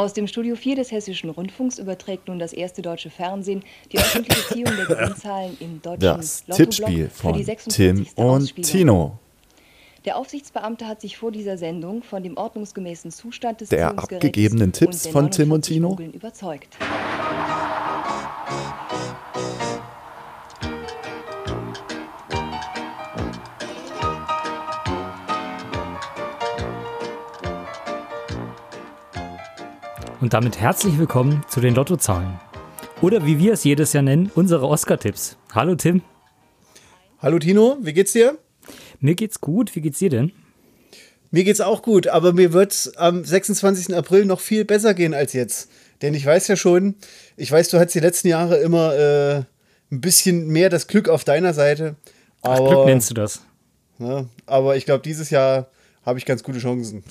Aus dem Studio 4 des Hessischen Rundfunks überträgt nun das erste deutsche Fernsehen die öffentliche Ziehung der Gewinnzahlen im deutschen Das Tippspiel von 46. Tim und. Tino. Der Aufsichtsbeamte hat sich vor dieser Sendung von dem ordnungsgemäßen Zustand des Der abgegebenen Tipps von Tim und 49 Tino? Überzeugt. Und damit herzlich willkommen zu den Lottozahlen. Oder wie wir es jedes Jahr nennen, unsere Oscar-Tipps. Hallo Tim, Hallo Tino, wie geht's dir? mir geht's gut. Wie geht's dir denn? Mir geht's auch gut, aber mir wird's am 26. April noch viel besser gehen als jetzt. Denn ich weiß ja schon, ich weiß, du hattest die letzten Jahre immer äh, ein bisschen mehr das Glück auf deiner Seite. Ach, Aber, Glück nennst du das. ne, aber ich glaube, dieses Jahr habe ich ganz gute Chancen.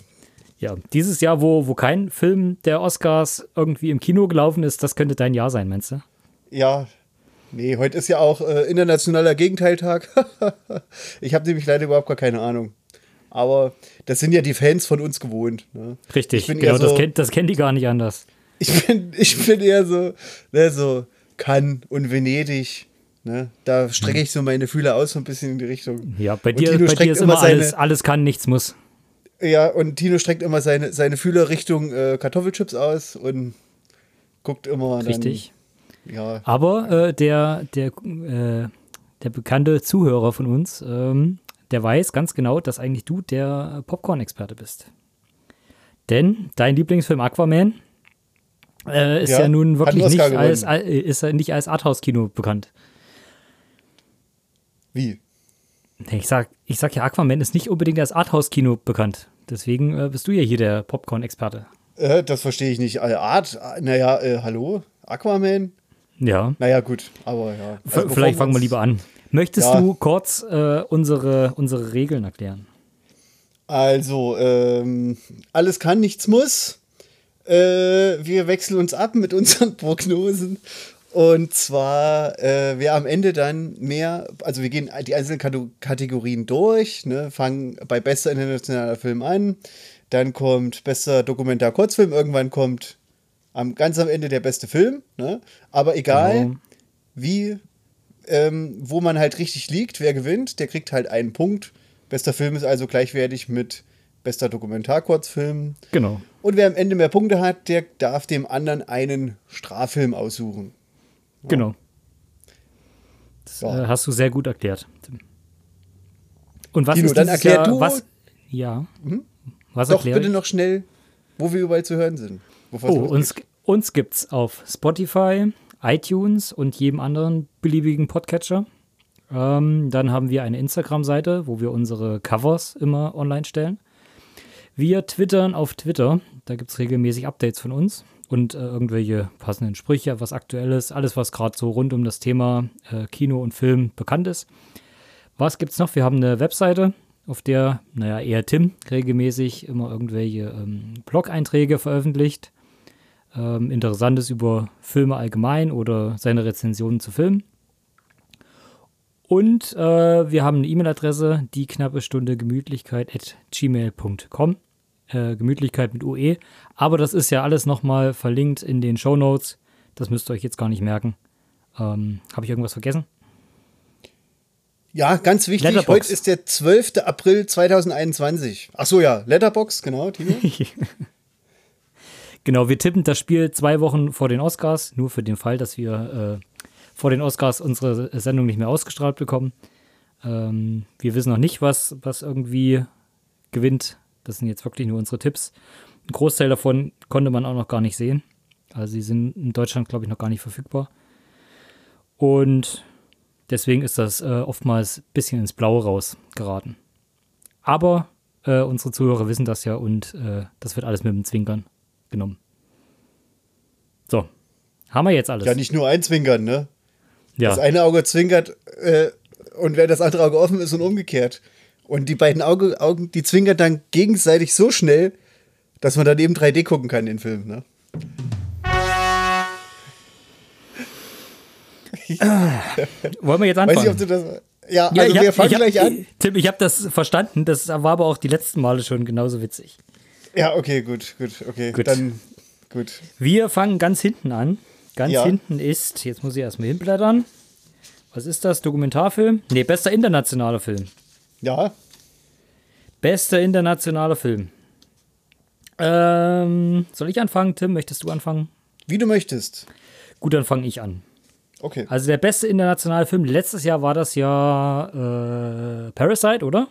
Ja, dieses Jahr, wo, wo kein Film der Oscars irgendwie im Kino gelaufen ist, das könnte dein Jahr sein, meinst du? Ja, nee, heute ist ja auch äh, internationaler Gegenteiltag. ich habe nämlich leider überhaupt gar keine Ahnung. Aber das sind ja die Fans von uns gewohnt. Ne? Richtig, Ich bin genau, eher das, so- kennt, das kennen die gar nicht anders. Ich bin, ich bin eher so, ne, so Cannes und Venedig. Ne? Da strecke ich so meine Fühler aus so ein bisschen in die Richtung. Ja, bei dir, bei dir ist immer immer alles, alles kann, nichts muss. Ja, und Tino streckt immer seine, seine Fühler Richtung äh, Kartoffelchips aus und guckt immer dann. Richtig. Ja, Aber äh, der, der, äh, der bekannte Zuhörer von uns, ähm, der weiß ganz genau, dass eigentlich du der Popcorn-Experte bist. Denn dein Lieblingsfilm Aquaman äh, ist ja, Ja, nun wirklich nicht als, äh, ist nicht als Arthouse-Kino bekannt. wie? Ich sag, ich sag ja, Aquaman ist nicht unbedingt als Arthouse-Kino bekannt. Deswegen äh, bist du ja hier der Popcorn-Experte. Äh, das verstehe ich nicht. Äh, Art, naja, äh, hallo? Aquaman? Ja. Naja, gut, aber ja. Also Vielleicht fangen wir lieber an. Möchtest Ja. du kurz äh, unsere, unsere Regeln erklären? Also, ähm, alles kann, nichts muss. Äh, wir wechseln uns ab mit unseren Prognosen. Und zwar, äh, wer am Ende dann mehr, also wir gehen die einzelnen Kate- Kategorien durch, ne, fangen bei bester internationaler Film an, dann kommt bester Dokumentar-Kurzfilm, irgendwann kommt am, ganz am Ende der beste Film, ne? aber egal Genau. wie, ähm, wo man halt richtig liegt, wer gewinnt, der kriegt halt einen Punkt. Bester Film ist also gleichwertig mit bester Dokumentarkurzfilm. Genau. Und wer am Ende mehr Punkte hat, der darf dem anderen einen Straffilm aussuchen. Genau. Das Ja. äh, hast du sehr gut erklärt. Und was Tino, ist dann erklär du- Was, ja. Was Doch, bitte ich? noch schnell, wo wir überall zu hören sind. es Oh, uns, uns gibt's auf Spotify, iTunes und jedem anderen beliebigen Podcatcher. Ähm, dann haben wir eine Instagram-Seite, wo wir unsere Covers immer online stellen. Wir twittern auf Twitter. Da gibt es regelmäßig Updates von uns und äh, irgendwelche passenden Sprüche, was aktuelles, alles, was gerade so rund um das Thema äh, Kino und Film bekannt ist. Was gibt's noch? Wir haben eine Webseite, auf der, naja, eher Tim regelmäßig immer irgendwelche ähm, Blog-Einträge veröffentlicht. Ähm, Interessantes über Filme allgemein oder seine Rezensionen zu Filmen. Und äh, wir haben eine E-Mail-Adresse, die knappe Stunde Gemütlichkeit at gmail.com. Äh, Gemütlichkeit mit UE. Aber das ist ja alles nochmal verlinkt in den Show Notes. Das müsst ihr euch jetzt gar nicht merken. Ähm, Habe ich irgendwas vergessen? Ja, ganz wichtig, Letterboxd. heute ist der 12. April 2021. Ach so, ja, Letterbox, genau, Tino. Genau, wir tippen das Spiel zwei Wochen vor den Oscars, nur für den Fall, dass wir äh, vor den Oscars unsere Sendung nicht mehr ausgestrahlt bekommen. Ähm, wir wissen noch nicht, was, was irgendwie gewinnt. Das sind jetzt wirklich nur unsere Tipps. Ein Großteil davon konnte man auch noch gar nicht sehen. Also sie sind in Deutschland, glaube ich, noch gar nicht verfügbar. Und deswegen ist das äh, oftmals ein bisschen ins Blaue rausgeraten. Aber äh, unsere Zuhörer wissen das ja und äh, das wird alles mit dem Zwinkern genommen. So, haben wir jetzt alles. ja, nicht nur einzwinkern, ne? Ja. Das eine Auge zwinkert äh, und wenn das andere Auge offen ist und umgekehrt. Und die beiden Auge, Augen, die zwinkern dann gegenseitig so schnell, dass man dann eben 3D gucken kann, den Film, ne? Wollen wir jetzt Weiß anfangen? nicht, ob du das. Ja, ja, also ich wir hab, fangen ich hab, gleich an. Tim, ich habe das verstanden. Das war aber auch die letzten Male schon genauso witzig. Ja, okay, gut, gut, okay. Gut. Dann gut. Wir fangen ganz hinten an. Ganz Ja. hinten ist, jetzt muss ich erstmal hinblättern. Was ist das? Dokumentarfilm? Nee, bester internationaler Film. Ja, Bester internationaler Film. Ähm, soll ich anfangen, Tim? Möchtest du anfangen? wie du möchtest. Gut, dann fange ich an. Okay. Also der beste internationale Film, letztes Jahr war das ja äh, Parasite, oder?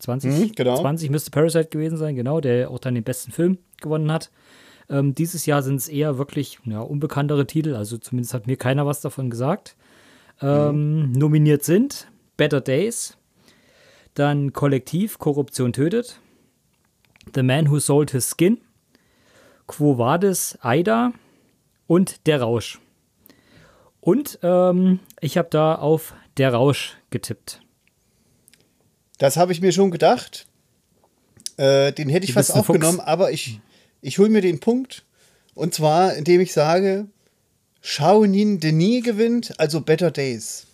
20, Mhm, genau. 20 müsste Parasite gewesen sein, genau, der auch dann den besten Film gewonnen hat. Ähm, dieses Jahr sind es eher wirklich ja, unbekanntere Titel, also zumindest hat mir keiner was davon gesagt. Ähm, Nominiert sind Better Days, dann Kollektiv, Korruption tötet, The Man Who Sold His Skin, Quo Vadis, Aida und Der Rausch. Und ähm, ich habe da auf Der Rausch getippt. Das habe ich mir schon gedacht. Äh, den hätte ich fast aufgenommen, aber ich, ich hole mir den Punkt. Und zwar, indem ich sage, Shaonin Denis gewinnt, also Better Days.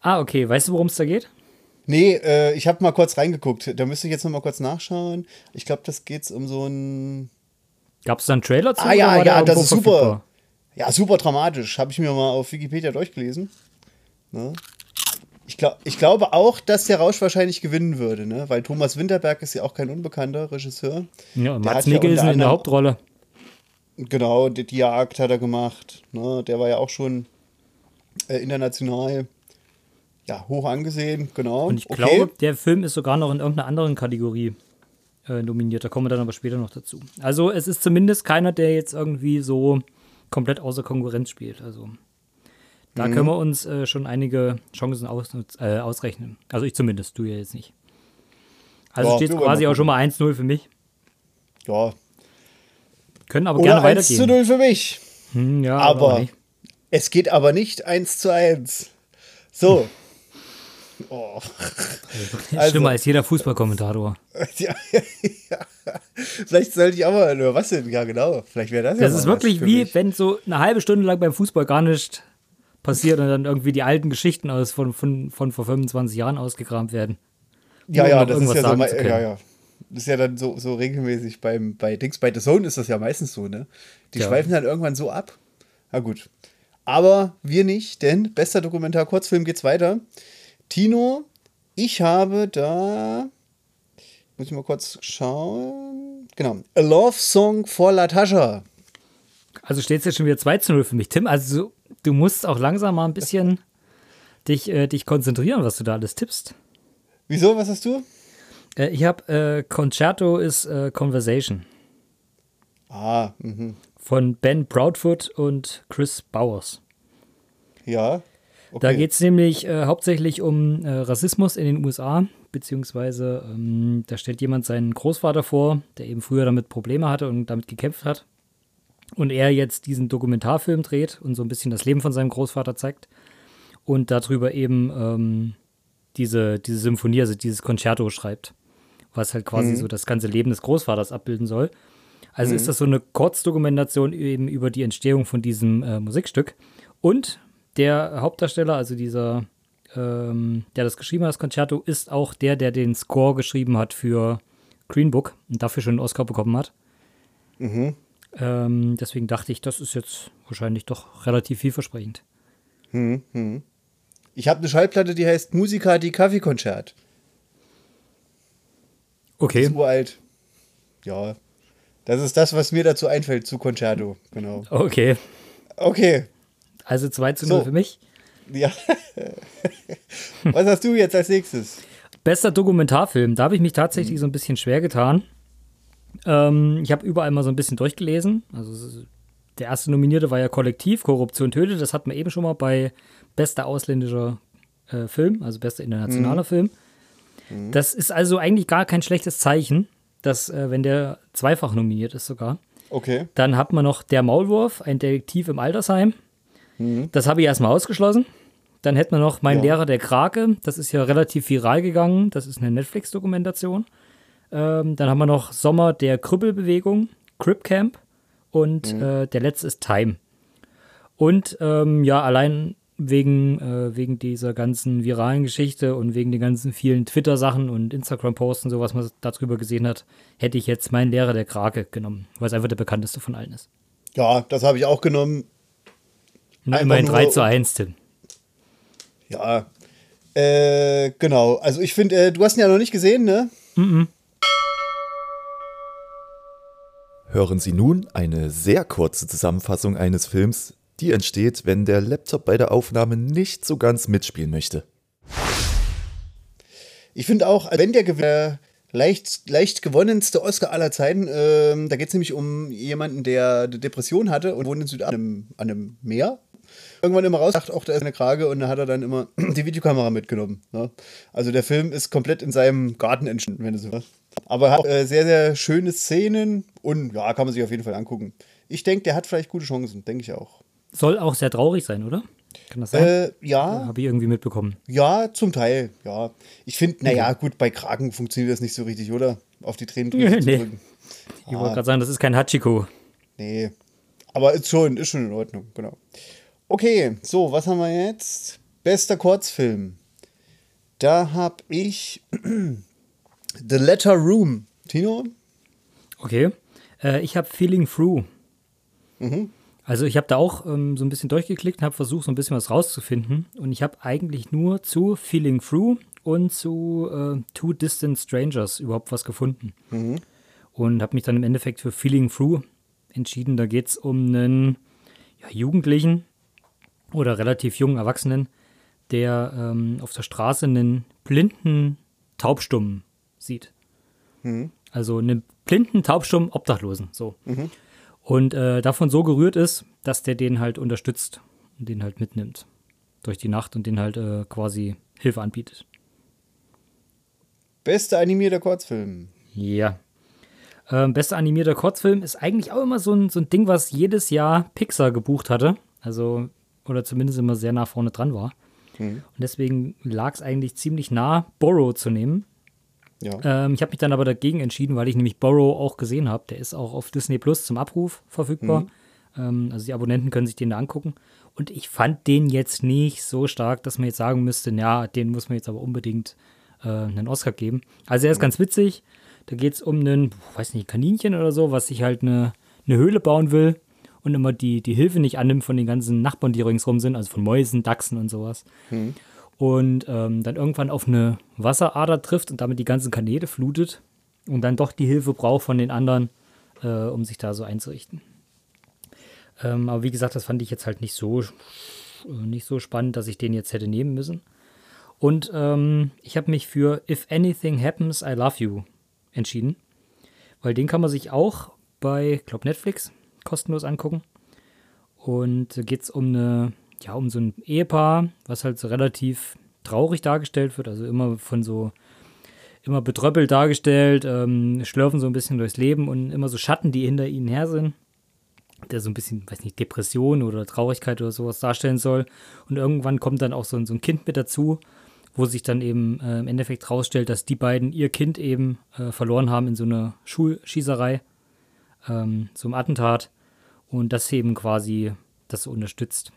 Ah, okay. Weißt du, worum es da geht? Nee, äh, ich habe mal kurz reingeguckt. Da müsste ich jetzt noch mal kurz nachschauen. Ich glaube, das geht um so ein. Gab es da einen Trailer zu? Ah, ja, ja, das ist super. verfügbar? Ja, super dramatisch. Habe ich mir mal auf Wikipedia durchgelesen. Ne? Ich, glaub, ich glaube auch, dass der Rausch wahrscheinlich gewinnen würde, ne? weil Thomas Winterberg ist ja auch kein unbekannter Regisseur. Ja, Der Mats ja Mikkelsen unter in der Hauptrolle. Genau, die, die Jagd hat er gemacht. Ne? Der war ja auch schon äh, international ja, hoch angesehen. Genau. Und ich okay. glaube, der Film ist sogar noch in irgendeiner anderen Kategorie äh, nominiert. Da kommen wir dann aber später noch dazu. Also es ist zumindest keiner, der jetzt irgendwie so komplett außer Konkurrenz spielt. Also da Mhm. können wir uns äh, schon einige Chancen aus, äh, ausrechnen. Also ich zumindest, du ja jetzt nicht. Also Ja, steht quasi auch schon mal 1-0 für mich. Ja. Können aber Oder gerne 1 zu weitergehen. 0 für mich. Hm, ja, Aber nicht. es geht aber nicht 1 zu 1. So. Oh. also- Schlimmer als jeder Fußballkommentator. Ja, ja. Vielleicht sollte ich auch mal, oder was denn? Ja, genau. Vielleicht wäre das ja Das ist wirklich wie, mich. wenn so eine halbe Stunde lang beim Fußball gar nicht passiert und dann irgendwie die alten Geschichten aus von, von, von vor 25 Jahren ausgekramt werden. Ja, ja, das ist ja so, sagen mei- zu können. ja, ja. Das ist ja dann so, so regelmäßig beim, bei Dings, bei The Zone ist das ja meistens so, ne? Die Ja. schweifen dann irgendwann so ab. Na gut. Aber wir nicht, denn bester Dokumentar-Kurzfilm geht's weiter. Tino, ich habe da, muss ich mal kurz schauen. Genau. A Love Song for Latasha. Also steht es jetzt schon wieder 2 zu 0 für mich. Tim, also du- musst auch langsam mal ein bisschen dich, äh, dich konzentrieren, was du da alles tippst. Wieso? Was hast du? Äh, ich habe äh, Concerto is äh, Conversation Ah, mhm. von Ben Proudfoot und Chris Bowers. ja. Okay. Da geht es nämlich äh, hauptsächlich um äh, Rassismus in den USA, beziehungsweise ähm, da stellt jemand seinen Großvater vor, der eben früher damit Probleme hatte und damit gekämpft hat. Und er jetzt diesen Dokumentarfilm dreht und so ein bisschen das Leben von seinem Großvater zeigt. Und darüber eben ähm, diese, diese Symphonie, also dieses Concerto schreibt, was halt quasi so das ganze Leben des Großvaters abbilden soll. Also ist das so eine Kurzdokumentation eben über die Entstehung von diesem äh, Musikstück. Und der Hauptdarsteller, also dieser, ähm, der das geschrieben hat, das Concerto, ist auch der, der den Score geschrieben hat für Green Book und dafür schon einen Oscar bekommen hat. Ähm, deswegen dachte ich, das ist jetzt wahrscheinlich doch relativ vielversprechend. Ich habe eine Schallplatte, die heißt Musica di Kaffeekonzert. Okay. Ist uralt. Ja. Das ist das, was mir dazu einfällt zu Concerto. Genau. Okay. Okay. Also 2 zu 0 So. für mich. Ja. was hast du jetzt als nächstes? Bester Dokumentarfilm, da habe ich mich tatsächlich so ein bisschen schwer getan. Ähm, ich habe überall mal so ein bisschen durchgelesen. Also der erste Nominierte war ja Kollektiv, Korruption tötet. Das hatten wir eben schon mal bei bester ausländischer äh, Film, also bester internationaler Film. Das ist also eigentlich gar kein schlechtes Zeichen, dass, äh, wenn der zweifach nominiert ist sogar. Okay. Dann hat man noch Der Maulwurf, ein Detektiv im Altersheim. Das habe ich erstmal ausgeschlossen. Dann hätten wir noch Mein Ja. Lehrer der Krake. Das ist ja relativ viral gegangen. Das ist eine Netflix-Dokumentation. Ähm, dann haben wir noch Sommer der Krüppelbewegung, Crip Camp. Und äh, der letzte ist Time. Und ähm, ja, allein wegen, äh, wegen dieser ganzen viralen Geschichte und wegen den ganzen vielen Twitter-Sachen und Instagram-Posts und so, was man darüber gesehen hat, hätte ich jetzt meinen Lehrer der Krake genommen, weil es einfach der bekannteste von allen ist. Ja, das habe ich auch genommen. Na, immerhin 3 zu 1, Tim. Ja, äh, genau. Also ich finde, äh, du hast ihn ja noch nicht gesehen, ne? Mhm. Hören Sie nun eine sehr kurze Zusammenfassung eines Films, die entsteht, wenn der Laptop bei der Aufnahme nicht so ganz mitspielen möchte. Ich finde auch, wenn der Gewinner leicht, leicht gewonnenste Oscar aller Zeiten. Ähm, da geht es nämlich um jemanden, der eine Depression hatte und wohnt in Südafrika an einem Meer irgendwann immer raus, dachte auch, da ist eine Krage und da hat er dann immer die Videokamera mitgenommen. Ne? Also der Film ist komplett in seinem Garten entstanden, wenn du so willst. Aber er hat äh, sehr, sehr schöne Szenen und ja, kann man sich auf jeden Fall angucken. Ich denke, der hat vielleicht gute Chancen, denke ich auch. Soll auch sehr traurig sein, oder? Kann das sein? Äh, ja. Habe ich irgendwie mitbekommen. Ja, zum Teil, ja. Ich finde, naja, gut, bei Kragen funktioniert das nicht so richtig, oder? Auf die Tränen nee. zu drücken. Ich ah. wollte gerade sagen, das ist kein Hachiko. Nee. Aber ist schon, ist schon in Ordnung, genau. Okay, so, was haben wir jetzt? Bester Kurzfilm. Da habe ich The Letter Room. Tino? Okay. Äh, ich habe Feeling Through. Mhm. Also ich habe da auch ähm, so ein bisschen durchgeklickt und habe versucht, so ein bisschen was rauszufinden. Und ich habe eigentlich nur zu Feeling Through und zu äh, Two Distant Strangers überhaupt was gefunden. Mhm. Und habe mich dann im Endeffekt für Feeling Through entschieden. Da geht es um einen ja, Jugendlichen, oder relativ jungen Erwachsenen, der ähm, auf der Straße einen blinden Taubstummen sieht. Mhm. Also einen blinden, taubstummen Obdachlosen. So. Mhm. Und äh, davon so gerührt ist, dass der den halt unterstützt und den halt mitnimmt durch die Nacht und den halt äh, quasi Hilfe anbietet. Bester animierter Kurzfilm. Ja. Ähm, bester animierter Kurzfilm ist eigentlich auch immer so ein, so ein Ding, was jedes Jahr Pixar gebucht hatte. Also oder zumindest immer sehr nah vorne dran war. Mhm. Und deswegen lag es eigentlich ziemlich nah, Borrow zu nehmen. Ja. Ähm, ich habe mich dann aber dagegen entschieden, weil ich nämlich Borrow auch gesehen habe. Der ist auch auf Disney Plus zum Abruf verfügbar. Mhm. Ähm, also die Abonnenten können sich den da angucken. Und ich fand den jetzt nicht so stark, dass man jetzt sagen müsste, ja, den muss man jetzt aber unbedingt äh, einen Oscar geben. Also er ist mhm. ganz witzig. Da geht es um einen, weiß nicht, Kaninchen oder so, was sich halt eine, eine Höhle bauen will und immer die, die Hilfe nicht annimmt von den ganzen Nachbarn, die ringsrum sind, also von Mäusen, Dachsen und sowas. Mhm. Und ähm, dann irgendwann auf eine Wasserader trifft und damit die ganzen Kanäle flutet und dann doch die Hilfe braucht von den anderen, äh, um sich da so einzurichten. Ähm, aber wie gesagt, das fand ich jetzt halt nicht so, nicht so spannend, dass ich den jetzt hätte nehmen müssen. Und ähm, ich habe mich für If Anything Happens, I Love You entschieden. Weil den kann man sich auch bei, ich glaube, Netflix kostenlos angucken. Und da geht es um eine, ja, um so ein Ehepaar, was halt so relativ traurig dargestellt wird, also immer von so, immer betröppelt dargestellt, ähm, schlürfen so ein bisschen durchs Leben und immer so Schatten, die hinter ihnen her sind, der so ein bisschen, weiß nicht, Depression oder Traurigkeit oder sowas darstellen soll. Und irgendwann kommt dann auch so ein, so ein Kind mit dazu, wo sich dann eben äh, im Endeffekt rausstellt, dass die beiden ihr Kind eben äh, verloren haben in so einer Schulschießerei ähm, zum Attentat und das eben quasi das unterstützt.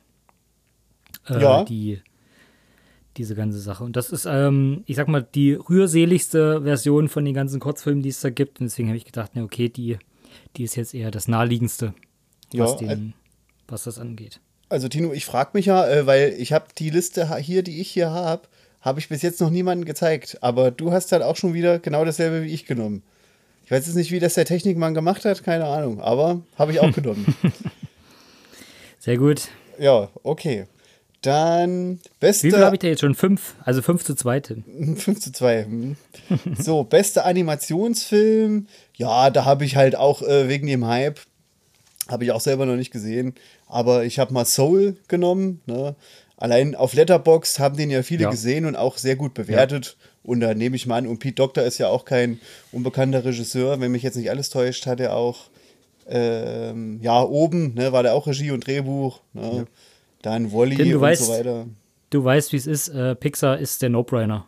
Äh, ja. Die, diese ganze Sache. Und das ist, ähm, ich sag mal, die rührseligste Version von den ganzen Kurzfilmen, die es da gibt. Und deswegen habe ich gedacht, na okay, die, die ist jetzt eher das naheliegendste, was, ja, den, was das angeht. Also Tino, ich frage mich ja, äh, weil ich habe die Liste hier, die ich hier habe, habe ich bis jetzt noch niemanden gezeigt. Aber du hast halt auch schon wieder genau dasselbe wie ich genommen. Ich weiß jetzt nicht, wie das der Technikmann gemacht hat, keine Ahnung, aber habe ich auch genommen. Sehr gut. Ja, okay. Dann beste. Wie viel habe ich da jetzt schon? Fünf, also fünf zu zwei. Fünf zu zwei. Hm. so, bester Animationsfilm. Ja, da habe ich halt auch äh, wegen dem Hype, habe ich auch selber noch nicht gesehen, aber ich habe mal Soul genommen. Ne? Allein auf Letterbox haben den ja viele ja. gesehen und auch sehr gut bewertet. Ja. Und da nehme ich mal an, und Pete Doctor ist ja auch kein unbekannter Regisseur. Wenn mich jetzt nicht alles täuscht, hat er auch, ähm, ja, oben, ne, war der auch Regie und Drehbuch. Ne? Ja. Dann Wally und weißt, so weiter. Du weißt, wie es ist. Äh, Pixar ist der No-Brainer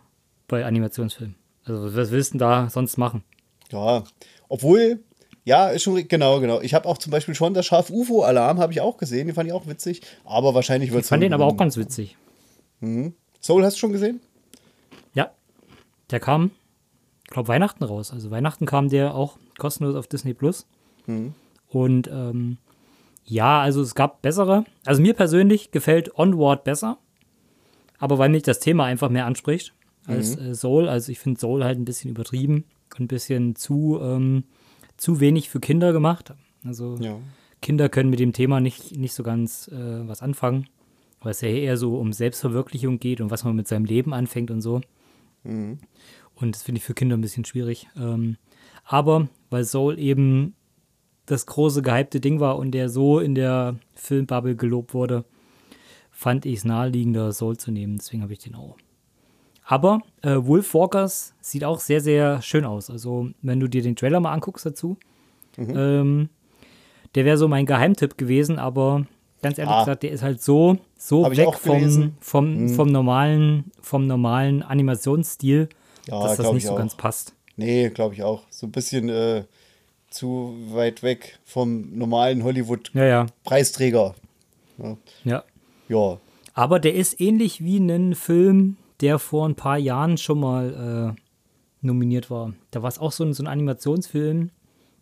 bei Animationsfilmen. Also, was willst du denn da sonst machen? Ja, obwohl Ja, ist schon genau, genau. Ich habe auch zum Beispiel schon das Schaf UFO-Alarm, habe ich auch gesehen, den fand ich auch witzig. Aber wahrscheinlich wird Ich fand den aber auch ganz witzig. Soul hast du schon gesehen? Ja, der kam, ich glaube, Weihnachten raus. Also Weihnachten kam der auch kostenlos auf Disney Plus. Und ähm, ja, also es gab bessere. Also mir persönlich gefällt Onward besser. Aber weil mich das Thema einfach mehr anspricht als äh, Soul. Also ich finde Soul halt ein bisschen übertrieben und ein bisschen zu, ähm, zu wenig für Kinder gemacht. Also Ja. Kinder können mit dem Thema nicht, nicht so ganz äh, was anfangen, weil es ja eher so um Selbstverwirklichung geht und was man mit seinem Leben anfängt und so. Und das finde ich für Kinder ein bisschen schwierig. Ähm, aber weil Soul eben das große gehypte Ding war und der so in der Filmbubble gelobt wurde, fand ich es naheliegender, Soul zu nehmen. Deswegen habe ich den auch. Aber äh, Wolf Walkers sieht auch sehr, sehr schön aus. Also, wenn du dir den Trailer mal anguckst dazu, ähm, der wäre so mein Geheimtipp gewesen, aber ganz ehrlich Ah. gesagt, der ist halt so, so weg vom, vom, vom, normalen, vom normalen Animationsstil, Ja, dass das nicht ich so auch. ganz passt. Nee, glaube ich auch. So ein bisschen äh, zu weit weg vom normalen Ja, Hollywood-Preisträger. ja, ja. Ja. Aber der ist ähnlich wie ein Film, der vor ein paar Jahren schon mal äh, nominiert war. Da war es auch so ein, so ein Animationsfilm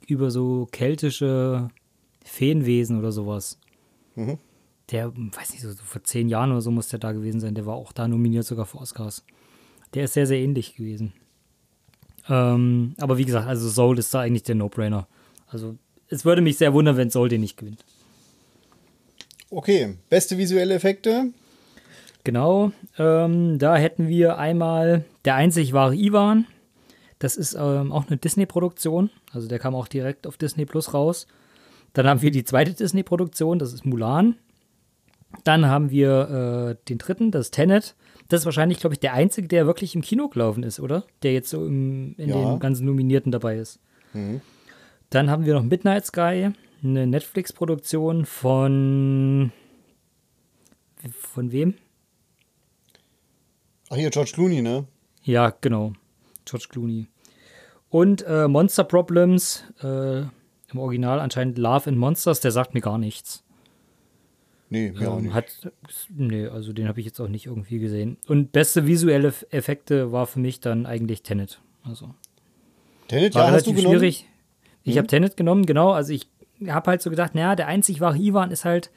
über so keltische Feenwesen oder sowas. Der, weiß nicht, so, so vor zehn Jahren oder so muss der da gewesen sein. Der war auch da nominiert, sogar für Oscars. Der ist sehr, sehr ähnlich gewesen. Ähm, aber wie gesagt, also Soul ist da eigentlich der No-Brainer. Also es würde mich sehr wundern, wenn Soul den nicht gewinnt. Okay, beste visuelle Effekte. Genau, ähm, da hätten wir einmal der einzig wahre Ivan. Das ist ähm, auch eine Disney-Produktion. Also der kam auch direkt auf Disney Plus raus. Dann haben wir die zweite Disney-Produktion, das ist Mulan. Dann haben wir äh, den dritten, das ist Tenet. Das ist wahrscheinlich, glaube ich, der einzige, der wirklich im Kino gelaufen ist, oder? Der jetzt so im, in Ja. den ganzen Nominierten dabei ist. Dann haben wir noch Midnight Sky, eine Netflix-Produktion von. Von wem? Ach hier, George Clooney, ne? Ja, genau. George Clooney. Und äh, Monster Problems, äh, im Original anscheinend Love and Monsters, der sagt mir gar nichts. Nee, mir auch Ähm, nicht. hat, nee, also den habe ich jetzt auch nicht irgendwie gesehen. Und beste visuelle Effekte war für mich dann eigentlich Tenet. Also Tenet, war ja, hast du genommen? Schwierig. Ich habe Tenet genommen, genau. Also ich habe halt so gedacht, naja, der einzig wahre Ivan ist halt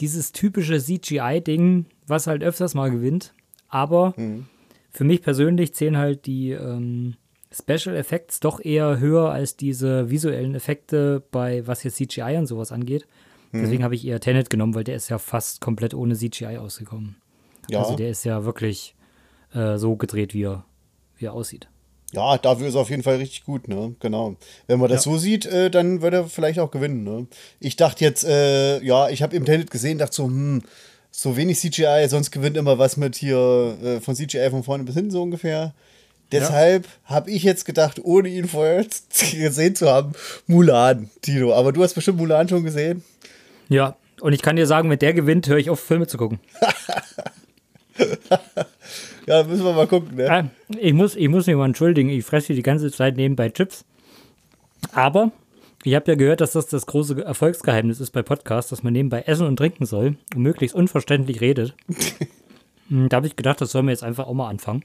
dieses typische CGI-Ding, was halt öfters mal gewinnt. Aber Mhm. für mich persönlich zählen halt die ähm, Special Effects doch eher höher als diese visuellen Effekte bei was jetzt CGI und sowas angeht. Mhm. Deswegen habe ich eher Tenet genommen, weil der ist ja fast komplett ohne CGI ausgekommen. Ja. Also der ist ja wirklich äh, so gedreht, wie er, wie er aussieht. Ja, dafür ist er auf jeden Fall richtig gut, ne? Genau. Wenn man das so sieht, äh, dann wird er vielleicht auch gewinnen, ne? Ich dachte jetzt, äh, ja, ich habe im Tenet gesehen, dachte so, hm, so wenig CGI, sonst gewinnt immer was mit hier äh, von CGI von vorne bis hinten so ungefähr. Deshalb habe ich jetzt gedacht, ohne ihn vorher gesehen zu haben, Mulan, Tino. Aber du hast bestimmt Mulan schon gesehen. Ja, und ich kann dir sagen, wenn der gewinnt, höre ich auf, Filme zu gucken. Ja, müssen wir mal gucken, ne? Ah, ich, muss, ich muss mich mal entschuldigen, ich fresse die ganze Zeit nebenbei Chips. Aber ich habe ja gehört, dass das das große Erfolgsgeheimnis ist bei Podcasts, dass man nebenbei essen und trinken soll und möglichst unverständlich redet. Hm, da habe ich gedacht, das sollen wir jetzt einfach auch mal anfangen.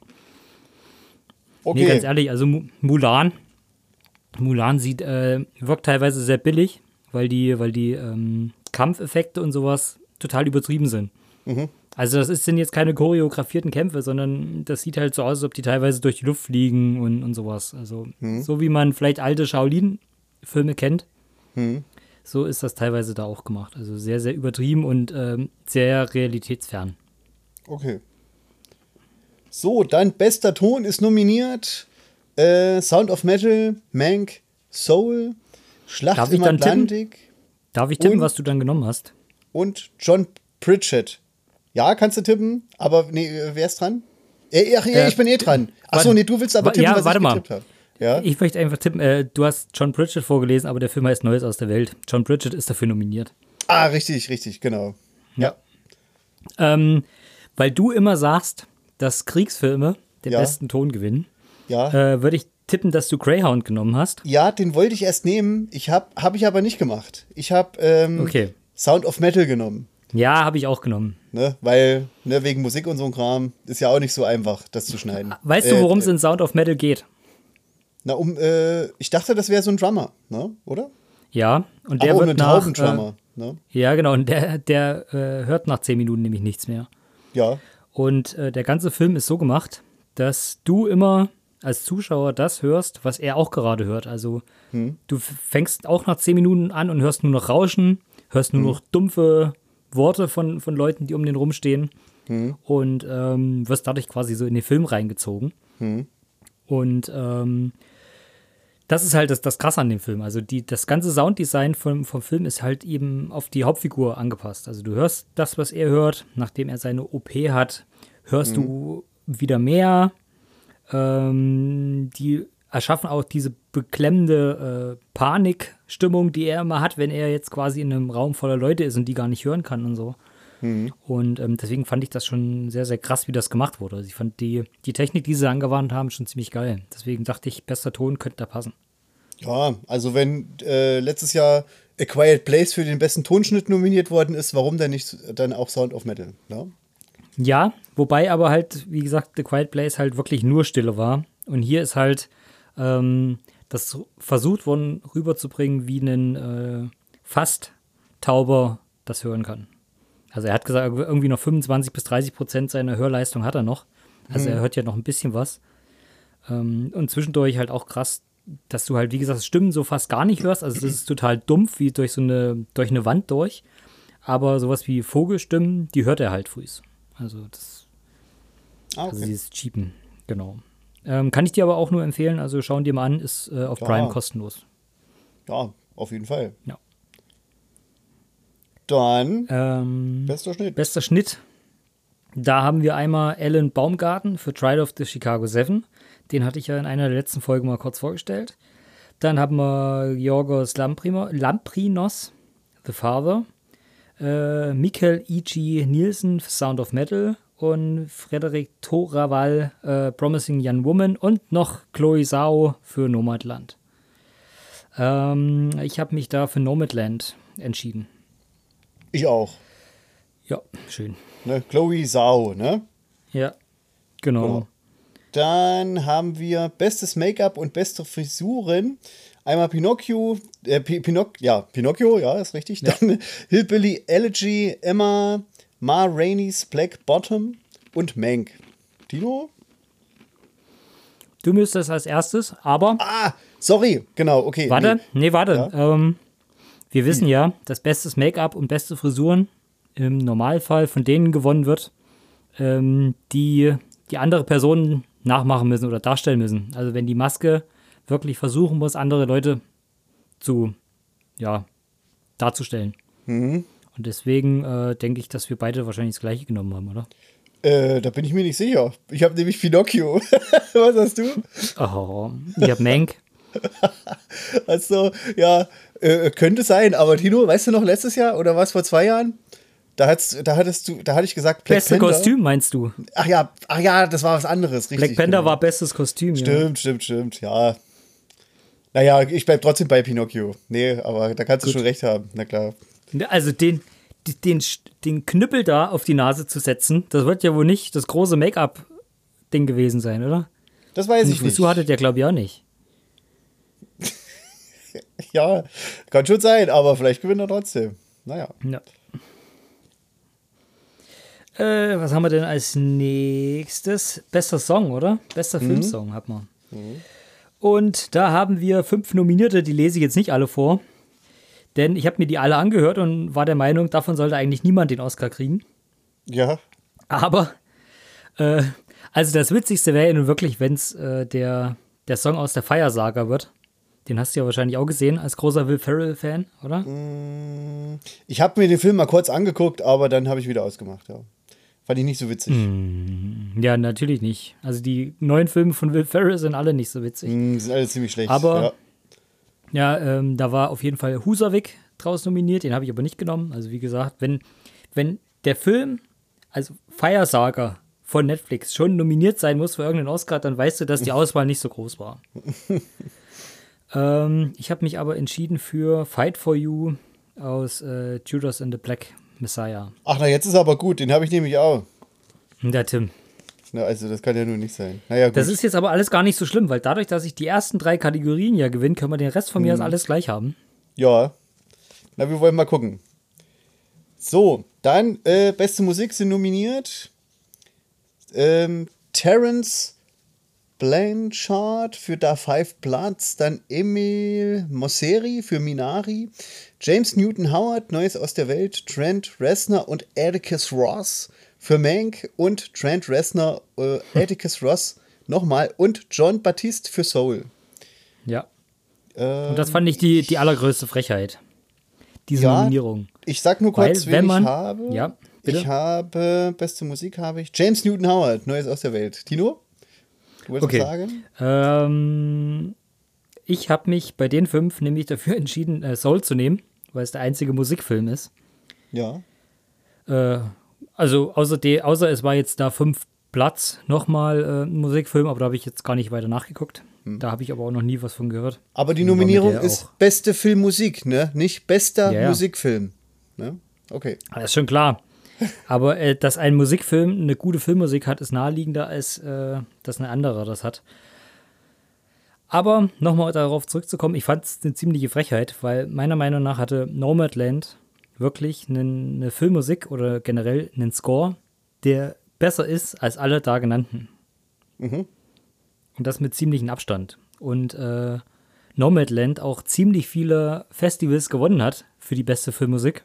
Okay. Nee, ganz ehrlich, also Mu- Mulan, Mulan sieht, äh, wirkt teilweise sehr billig, weil die, weil die ähm, Kampfeffekte und sowas total übertrieben sind. Also das ist, sind jetzt keine choreografierten Kämpfe, sondern das sieht halt so aus, als ob die teilweise durch die Luft fliegen und, und sowas. Also so wie man vielleicht alte Shaolin-Filme kennt, so ist das teilweise da auch gemacht. Also sehr, sehr übertrieben und ähm, sehr realitätsfern. Okay. So, dann bester Ton ist nominiert. Äh, Sound of Metal, Mank, Soul, Schlacht Darf im dann tippen? Atlantik Darf ich tippen, Und- was du dann genommen hast? und John Pritchett. Ja, kannst du tippen, aber nee, äh, wer ist dran? Äh, ach, ja, Äh, ich bin eh dran. Achso, nee, du willst aber tippen, ja, was warte ich mal. getippt habe. Ja? Ich möchte einfach tippen, äh, du hast John Pritchett vorgelesen, aber der Film heißt Neues aus der Welt. John Pritchett ist dafür nominiert. Ah, richtig, richtig, genau. Ja. Ähm, weil du immer sagst, dass Kriegsfilme den Ja. besten Ton gewinnen, Ja. äh, würde ich tippen, dass du Greyhound genommen hast. Ja, den wollte ich erst nehmen. Ich habe hab ich aber nicht gemacht. Ich habe ähm, Okay. Sound of Metal genommen. Ja, habe ich auch genommen. Ne? Weil, ne, wegen Musik und so ein Kram, ist ja auch nicht so einfach, das zu schneiden. Weißt du, Äh, worum es in Sound of Metal geht? Na, um, äh, ich dachte, das wäre so ein Drummer, ne? Oder? Ja, und der Ach, wird nach. Äh, ne? ja, genau, und der, der äh, hört nach zehn Minuten nämlich nichts mehr. Ja. Und äh, der ganze Film ist so gemacht, dass du immer als Zuschauer das hörst, was er auch gerade hört. Also du f- fängst auch nach zehn Minuten an und hörst nur noch Rauschen, hörst nur noch dumpfe Worte von, von Leuten, die um den rumstehen und ähm, wirst dadurch quasi so in den Film reingezogen. Und ähm, das ist halt das, das Krasse an dem Film. Also die, das ganze Sounddesign vom, vom Film ist halt eben auf die Hauptfigur angepasst. Also du hörst das, was er hört, nachdem er seine OP hat, hörst du wieder mehr. Ähm, die erschaffen auch diese beklemmende äh, Panikstimmung, die er immer hat, wenn er jetzt quasi in einem Raum voller Leute ist und die gar nicht hören kann und so. Und ähm, deswegen fand ich das schon sehr, sehr krass, wie das gemacht wurde. Also ich fand die, die Technik, die sie angewandt haben, schon ziemlich geil. Deswegen dachte ich, bester Ton könnte da passen. Ja, also wenn äh, letztes Jahr A Quiet Place für den besten Tonschnitt nominiert worden ist, warum dann nicht dann auch Sound of Metal? Ne? Ja, wobei aber halt, wie gesagt, The Quiet Place halt wirklich nur Stille war. Und hier ist halt ähm, das versucht worden rüberzubringen, wie ein äh, fast Tauber das hören kann. Also er hat gesagt, irgendwie noch 25 bis 30 Prozent seiner Hörleistung hat er noch. Also er hört ja noch ein bisschen was. Ähm, und zwischendurch halt auch krass, dass du halt, wie gesagt, Stimmen so fast gar nicht hörst. Also das ist total dumpf, wie durch so eine, durch eine Wand durch. Aber sowas wie Vogelstimmen, die hört er halt früh. Also das Ah, also okay. dieses Cheapen, genau. Ähm, kann ich dir aber auch nur empfehlen, also schauen dir mal an, ist äh, auf Ja. Prime kostenlos. Ja, auf jeden Fall. Ja. Dann, Ähm, bester Schnitt. bester Schnitt. Da haben wir einmal Alan Baumgarten für Trial of the Chicago Seven. Den hatte ich ja in einer der letzten Folgen mal kurz vorgestellt. Dann haben wir Lamprimo, Lamprinos, The Father. Äh, Michael E.G. Nielsen für Sound of Metal. Und Frederik Toraval, äh, Promising Young Woman. Und noch Chloe Zhao für Nomadland. Ähm, ich habe mich da für Nomadland entschieden. Ich auch. Ja, schön. Ne? Chloe Sau, ne? Ja, genau. Genau. Dann haben wir bestes Make-up und beste Frisuren. Einmal Pinocchio, äh, Pi- Pinoc ja, Pinocchio, ja, ist richtig. Dann Hillbilly Elegy, Emma, Ma Rainey's Black Bottom und Mank. Tino? Du müsstest als erstes, aber Ah, sorry, genau, okay. warte, nee. nee, warte. Ja. Ähm, wir wissen ja, dass bestes Make-up und beste Frisuren im Normalfall von denen gewonnen wird, ähm, die die andere Personen nachmachen müssen oder darstellen müssen. Also wenn die Maske wirklich versuchen muss, andere Leute zu, ja, darzustellen. Mhm. Und deswegen äh, denke ich, dass wir beide wahrscheinlich das gleiche genommen haben, oder? Äh, da bin ich mir nicht sicher. Ich habe nämlich Pinocchio. Was hast du? Oh, ich habe Mank. Also, ja, äh, könnte sein, aber Tino, weißt du noch, letztes Jahr oder was vor zwei Jahren? Da, hat's, da hattest du, da hatte ich gesagt, Black Beste Panther. Kostüm, meinst du? Ach ja, ach ja, das war was anderes, richtig. Black Panther genau. war bestes Kostüm, ja. Stimmt, stimmt, stimmt, ja. Naja, ich bleib trotzdem bei Pinocchio. Nee, aber da kannst du schon recht haben, na klar. Also den, den, den Knüppel da auf die Nase zu setzen, das wird ja wohl nicht das große Make-up-Ding gewesen sein, oder? Das weiß ich nicht. Frisur hattet ihr, glaube ich, auch nicht. Ja, kann schon sein, aber vielleicht gewinnt er trotzdem. Naja. Ja. Äh, was haben wir denn als nächstes? Bester Song, oder? Bester Mhm. Filmsong hat man. Und da haben wir fünf Nominierte, die lese ich jetzt nicht alle vor. Denn ich habe mir die alle angehört und war der Meinung, davon sollte eigentlich niemand den Oscar kriegen. Ja. Aber, äh, also das Witzigste wäre ja nun wirklich, wenn es äh, der, der Song aus der Fire Saga wird. Den hast du ja wahrscheinlich auch gesehen als großer Will Ferrell-Fan, oder? Ich habe mir den Film mal kurz angeguckt, aber dann habe ich wieder ausgemacht, ja. Fand ich nicht so witzig. Ja, natürlich nicht. Also die neuen Filme von Will Ferrell sind alle nicht so witzig. Mm, sind alle ziemlich schlecht. Aber- ja. Ja, ähm, da war auf jeden Fall Husavik draus nominiert, den habe ich aber nicht genommen. Also wie gesagt, wenn, wenn der Film, also Fire Saga, von Netflix schon nominiert sein muss für irgendeinen Oscar, dann weißt du, dass die Auswahl nicht so groß war. ähm, ich habe mich aber entschieden für Fight for You aus äh, Judas and the Black Messiah. Ach, na, jetzt ist aber gut. Den habe ich nämlich auch. Der Tim. Na, also, das kann ja nur nicht sein. Naja, gut. Das ist jetzt aber alles gar nicht so schlimm, weil dadurch, dass ich die ersten drei Kategorien ja gewinne, können wir den Rest von mir aus alles gleich haben. Ja. Na, wir wollen mal gucken. So, dann äh, beste Musik sind nominiert. Ähm, Terence Blanchard für Da Five Bloods, dann Emil Mosseri für Minari, James Newton Howard, Neues aus der Welt, Trent Reznor und Atticus Ross für Mank und Trent Reznor, äh, Atticus Ross nochmal und John Baptiste für Soul. Ja. Ähm, Und das fand ich die, die allergrößte Frechheit. Diese Ja, Nominierung. Ich sag nur kurz, Weil, wen wenn man- ich habe. Ja, bitte. Ich habe, beste Musik habe ich, James Newton Howard, Neues aus der Welt. Tino? Du wolltest Okay. sagen? Ähm, ich habe mich bei den fünf nämlich dafür entschieden, äh, Soul zu nehmen, weil es der einzige Musikfilm ist. Ja. Äh, also außer, de, außer es war jetzt da fünf Platz nochmal äh, ein Musikfilm, aber da habe ich jetzt gar nicht weiter nachgeguckt. Hm. Da habe ich aber auch noch nie was von gehört. Aber die Nominierung ist beste Filmmusik, ne? Nicht bester Ja, ja. Musikfilm. Ne? Okay. Das ist schon klar. Aber äh, dass ein Musikfilm eine gute Filmmusik hat, ist naheliegender, als äh, dass ein anderer das hat. Aber nochmal darauf zurückzukommen, ich fand es eine ziemliche Frechheit, weil meiner Meinung nach hatte Nomadland wirklich einen- eine Filmmusik oder generell einen Score, der besser ist als alle da genannten. Und das mit ziemlichem Abstand. Und äh, Nomadland auch ziemlich viele Festivals gewonnen hat für die beste Filmmusik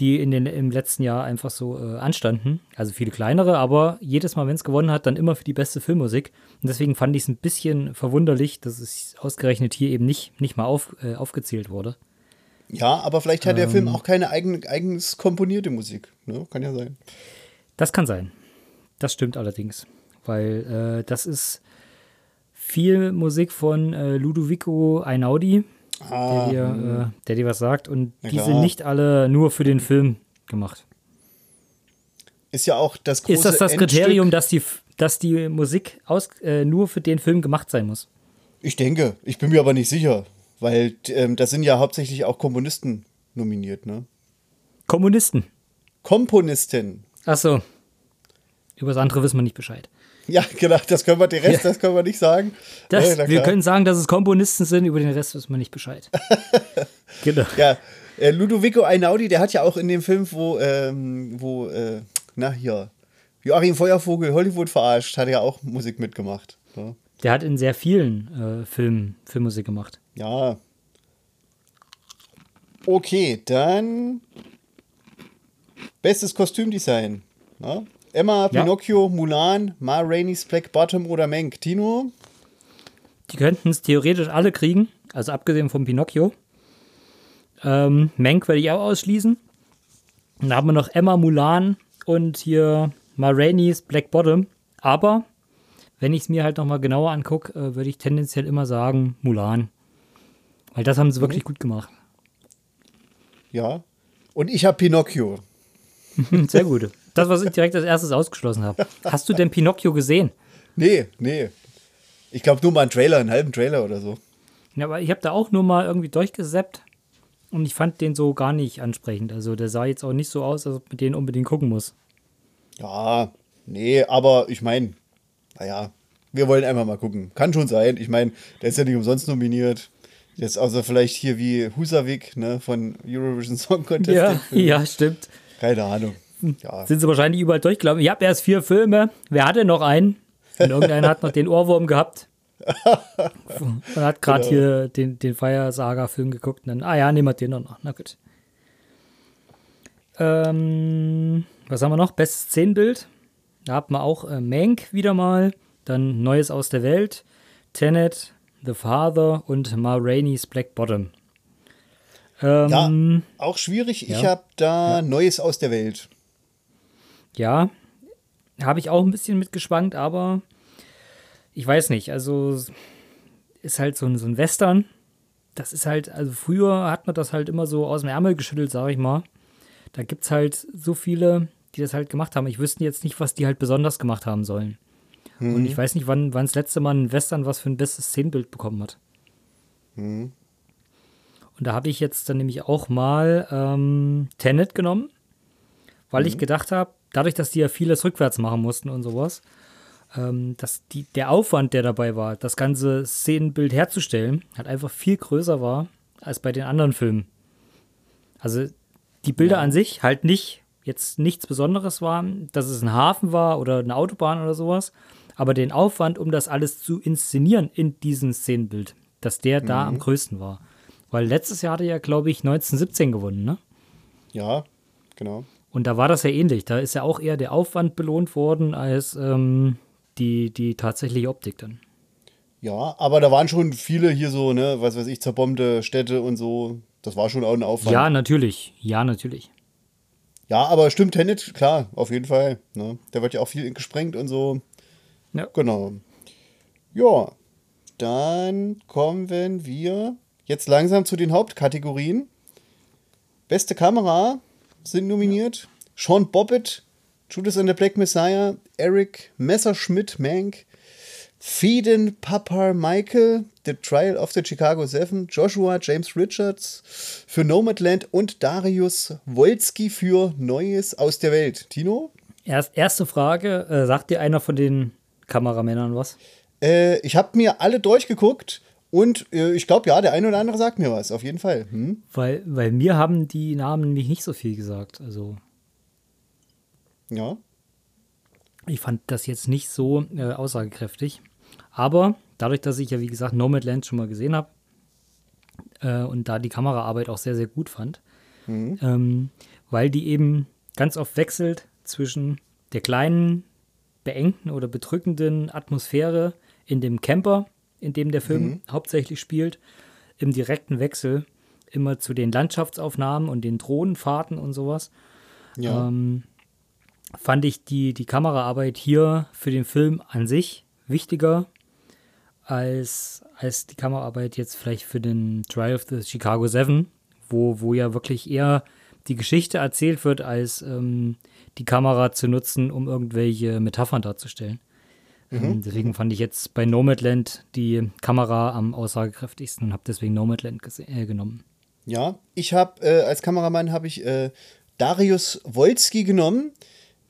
die in den, im letzten Jahr einfach so äh, anstanden. Also viele kleinere, aber jedes Mal, wenn es gewonnen hat, dann immer für die beste Filmmusik. Und deswegen fand ich es ein bisschen verwunderlich, dass es ausgerechnet hier eben nicht, nicht mal auf, äh, aufgezählt wurde. Ja, aber vielleicht hat der Film Ähm. auch keine eigen, eigens komponierte Musik. Ne? Kann ja sein. Das kann sein. Das stimmt allerdings. Weil äh, das ist viel Musik von äh, Ludovico Einaudi, der, dir, äh, der dir was sagt. Und die klar. sind nicht alle nur für den Film gemacht. Ist ja auch das große Ist das das Endstück. Kriterium, dass die, dass die Musik aus, äh, nur für den Film gemacht sein muss? Ich denke, ich bin mir aber nicht sicher, weil ähm, da sind ja hauptsächlich auch Komponisten nominiert, ne? Kommunisten. Komponisten. Achso. Über das andere wissen wir nicht Bescheid. Ja, genau, das können wir, den Rest, das können wir nicht sagen. Das, Ja, wir können sagen, dass es Komponisten sind, über den Rest wissen wir nicht Bescheid. genau. Ja, äh, Ludovico Einaudi, der hat ja auch in dem Film, wo, ähm, wo, äh, na hier, Joachim Feuervogel Hollywood verarscht, hat er ja auch Musik mitgemacht. ne? Ja. Der hat in sehr vielen äh, Filmen Filmmusik gemacht. ja. Okay, dann bestes Kostümdesign. Na? Emma, Ja. Pinocchio, Mulan, Ma Rainey's Black Bottom oder Mank. Tino? Die könnten es theoretisch alle kriegen, also abgesehen von Pinocchio. Ähm, werde ich auch ausschließen. Dann haben wir noch Emma Mulan und hier Ma Rainey's Black Bottom. Aber wenn ich es mir halt nochmal genauer angucke, äh, würde ich tendenziell immer sagen Mulan. Weil das haben sie wirklich gut gemacht. Ja. Und ich habe Pinocchio. Sehr gut. Das, was ich direkt als erstes ausgeschlossen habe. Hast du denn Pinocchio gesehen? Nee, nee. Ich glaube nur mal einen Trailer, einen halben Trailer oder so. Ja, aber ich habe da auch nur mal irgendwie durchgesappt und ich fand den so gar nicht ansprechend. Also der sah jetzt auch nicht so aus, als ob man den unbedingt gucken muss. Ja, nee, aber ich meine, naja, wir wollen einfach mal gucken. Kann schon sein. Ich meine, der ist ja nicht umsonst nominiert. Jetzt außer vielleicht hier wie Husavik, ne, von Eurovision Song Contest. Ja, ja, stimmt. Keine Ahnung. Ja. Sind sie wahrscheinlich überall durchgelaufen. Ich habe erst vier Filme. Wer hatte noch einen? Und irgendeiner hat noch den Ohrwurm gehabt. Und hat gerade Genau. hier den, den Fire Saga-Film geguckt. Und dann, ah ja, nehmen wir den noch. Na gut. Ähm, was haben wir noch? Bestes Szenenbild. Da hat man auch äh, Mank wieder mal. Dann Neues aus der Welt. Tenet, The Father und Ma Rainey's Black Bottom. Ähm, ja, auch schwierig. Ich ja. habe da Neues aus der Welt. Ja, habe ich auch ein bisschen mitgeschwankt, aber ich weiß nicht. Also ist halt so ein, so ein Western. Das ist halt, also früher hat man das halt immer so aus dem Ärmel geschüttelt, sag ich mal. Da gibt es halt so viele die das halt gemacht haben. Ich wüsste jetzt nicht, was die halt besonders gemacht haben sollen. Und ich weiß nicht, wann, wann das letzte Mal ein Western was für ein bestes Szenenbild bekommen hat. Und da habe ich jetzt dann nämlich auch mal ähm, Tenet genommen, weil ich gedacht habe, dadurch, dass die ja vieles rückwärts machen mussten und sowas, ähm, dass die, der Aufwand, der dabei war, das ganze Szenenbild herzustellen, halt einfach viel größer war als bei den anderen Filmen. Also die Bilder an sich halt nicht, jetzt nichts Besonderes waren, dass es ein Hafen war oder eine Autobahn oder sowas, aber den Aufwand, um das alles zu inszenieren in diesem Szenenbild, dass der da am größten war. Weil letztes Jahr hatte ja, glaube ich, 1917 gewonnen, ne? Ja, genau. Und da war das ja ähnlich. Da ist ja auch eher der Aufwand belohnt worden als ähm, die, die tatsächliche Optik dann. Ja, aber da waren schon viele hier so, ne, was weiß ich, zerbombte Städte und so. Das war schon auch ein Aufwand. Ja, natürlich. Ja, natürlich. Ja, aber stimmt, Tenet, klar, auf jeden Fall. Ne? Da wird ja auch viel gesprengt und so. Ja. Genau. Ja, dann kommen wir jetzt langsam zu den Hauptkategorien. Beste Kamera sind nominiert. Sean Bobbitt, Judas and the Black Messiah, Eric Messerschmidt Mank, Feden Papa Michael, The Trial of the Chicago Seven, Joshua James Richards für Nomadland und Darius Wolski für Neues aus der Welt. Tino? Erst, erste Frage: äh, Sagt dir einer von den Kameramännern was? Äh, ich habe mir alle durchgeguckt und äh, ich glaube, ja, der eine oder andere sagt mir was, auf jeden Fall. Hm? Weil, weil mir haben die Namen nämlich nicht so viel gesagt. Also, Ja. ich fand das jetzt nicht so äh, aussagekräftig. Aber dadurch, dass ich ja, wie gesagt, Nomadland schon mal gesehen habe äh, und da die Kameraarbeit auch sehr, sehr gut fand, ähm, weil die eben ganz oft wechselt zwischen der kleinen, beengten oder bedrückenden Atmosphäre in dem Camper, in dem der Film hauptsächlich spielt, im direkten Wechsel immer zu den Landschaftsaufnahmen und den Drohnenfahrten und sowas Ja. ähm, fand ich die, die Kameraarbeit hier für den Film an sich wichtiger als, als die Kameraarbeit jetzt vielleicht für den Trial of the Chicago Seven, wo, wo ja wirklich eher die Geschichte erzählt wird, als ähm, die Kamera zu nutzen, um irgendwelche Metaphern darzustellen. Ähm, deswegen fand ich jetzt bei Nomadland die Kamera am aussagekräftigsten und habe deswegen Nomadland äh, genommen. Ja, ich habe äh, als Kameramann habe ich äh, Darius Wolski genommen,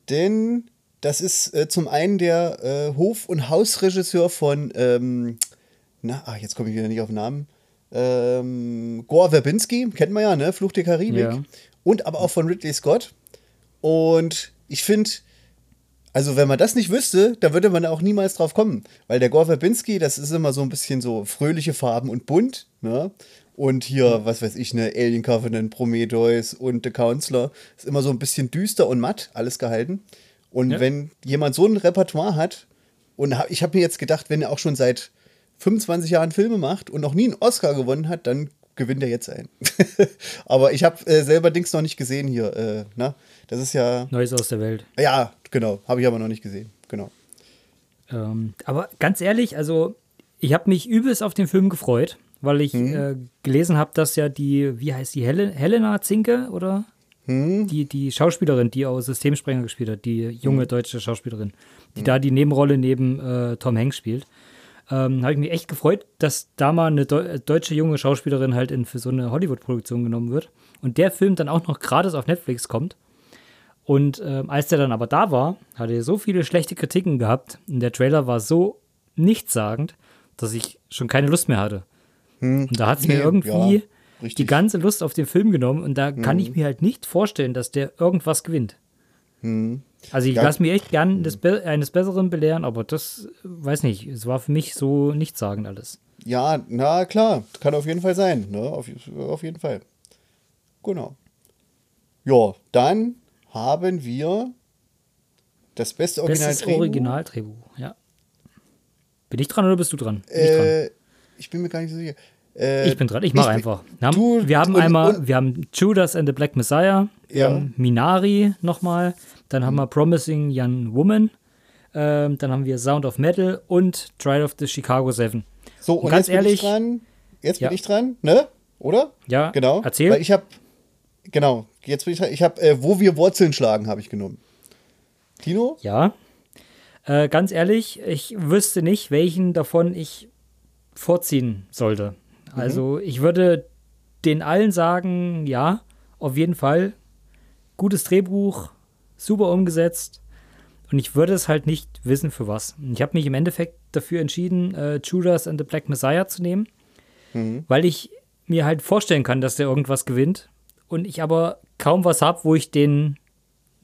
denn das ist äh, zum einen der äh, Hof- und Hausregisseur von, ähm, na, ach, jetzt komme ich wieder nicht auf den Namen, ähm, Gore Verbinski, kennt man ja, ne, Fluch der Karibik, Ja. und aber auch von Ridley Scott. Und ich finde, also wenn man das nicht wüsste, da würde man auch niemals drauf kommen. Weil der Gore Verbinski, das ist immer so ein bisschen so fröhliche Farben und bunt. Ne? Und hier, was weiß ich, ne, Alien Covenant, Prometheus und The Counselor, ist immer so ein bisschen düster und matt, alles gehalten. Und Ja. wenn jemand so ein Repertoire hat, und ich habe mir jetzt gedacht, wenn er auch schon seit 25 Jahren Filme macht und noch nie einen Oscar gewonnen hat, dann gewinnt er jetzt einen. Aber ich habe äh, selber Dings noch nicht gesehen hier. Äh, na? Das ist ja, Neues aus der Welt. ja, genau, habe ich aber noch nicht gesehen. Genau. Ähm, aber ganz ehrlich, also ich habe mich übelst auf den Film gefreut, weil ich äh, gelesen habe, dass ja die, wie heißt die, Hel Helena Zinke oder? Die, die Schauspielerin, die auch Systemsprenger gespielt hat, die junge deutsche Schauspielerin, die da die Nebenrolle neben äh, Tom Hanks spielt. Ähm, habe ich mich echt gefreut, dass da mal eine Deu äh, deutsche junge Schauspielerin halt in, für so eine Hollywood-Produktion genommen wird. Und der Film dann auch noch gratis auf Netflix kommt. Und ähm, als der dann aber da war, hat er so viele schlechte Kritiken gehabt. Und der Trailer war so nichtssagend, dass ich schon keine Lust mehr hatte. Und da hat es mir Nee, irgendwie ja, die ganze Lust auf den Film genommen. Und da kann ich mir halt nicht vorstellen, dass der irgendwas gewinnt. Also ich lasse mich echt gern des Be eines Besseren belehren, aber das, äh, weiß nicht, es war für mich so nichtssagend alles. Ja, na klar, kann auf jeden Fall sein. Ne? Auf, auf jeden Fall. Genau. Ja, dann haben wir das beste Original. Bestes Originaldrehbuch, ja. Bin ich dran oder bist du dran? Bin ich dran. Äh, ich bin mir gar nicht so sicher. Äh, Ich bin dran, ich mache einfach. Wir haben, du- wir haben und- einmal, und- wir haben Judas and the Black Messiah, Ja. Minari nochmal, dann haben wir Promising Young Woman, ähm, dann haben wir Sound of Metal und Trial of the Chicago Seven. So, Und und, ganz jetzt bin ehrlich- ich dran. Jetzt Ja. bin ich dran, ne? Oder? Ja, Genau. erzähl. Weil ich habe, genau, jetzt bin ich dran. Ich habe, äh, wo wir Wurzeln schlagen, habe ich genommen. Tino? Ja. Äh, ganz ehrlich, ich wüsste nicht, welchen davon ich vorziehen sollte. Also ich würde den allen sagen, ja, auf jeden Fall. Gutes Drehbuch, super umgesetzt. Und ich würde es halt nicht wissen, für was. Ich habe mich im Endeffekt dafür entschieden, äh, Judas and the Black Messiah zu nehmen, weil ich mir halt vorstellen kann, dass der irgendwas gewinnt. Und ich aber kaum was habe, wo ich den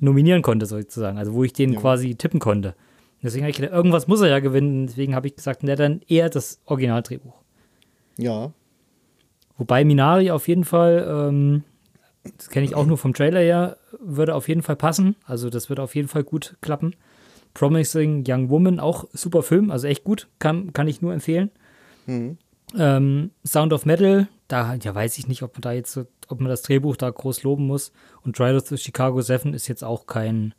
nominieren konnte, sozusagen. Also wo ich den quasi tippen konnte. Deswegen habe ich gedacht, irgendwas muss er ja gewinnen. Deswegen habe ich gesagt, na dann eher das Originaldrehbuch. Ja. Wobei Minari auf jeden Fall, ähm, das kenne ich auch nur vom Trailer her, würde auf jeden Fall passen. Also das wird auf jeden Fall gut klappen. Promising Young Woman, auch super Film, also echt gut, kann, kann ich nur empfehlen. Ähm, Sound of Metal, da ja, weiß ich nicht, ob man da jetzt, so- ob man das Drehbuch da groß loben muss. Und of the Chicago 7 ist jetzt auch kein,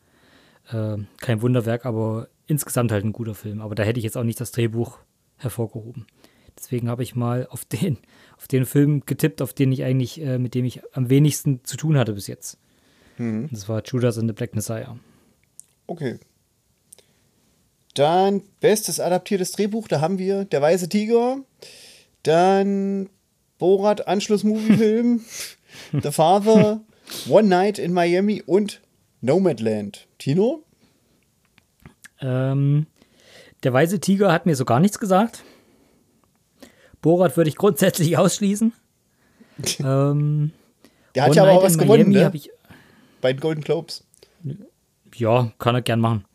äh, kein Wunderwerk, aber insgesamt halt ein guter Film. Aber da hätte ich jetzt auch nicht das Drehbuch hervorgehoben. Deswegen habe ich mal auf den, auf den Film getippt, auf den ich eigentlich, äh, mit dem ich am wenigsten zu tun hatte bis jetzt. Und Das war Judas and the Black Messiah. Okay. Dann bestes adaptiertes Drehbuch, da haben wir Der Weiße Tiger. Dann Borat Anschluss-Movie-Film. The Father. One Night in Miami und Nomadland. Tino? Ähm, der weiße Tiger hat mir so gar nichts gesagt. Borat würde ich grundsätzlich ausschließen. ähm, Der hat One ja aber auch Night was in gewonnen, Miami ne? Ich, Bei den Golden Globes. ja, kann er gern machen.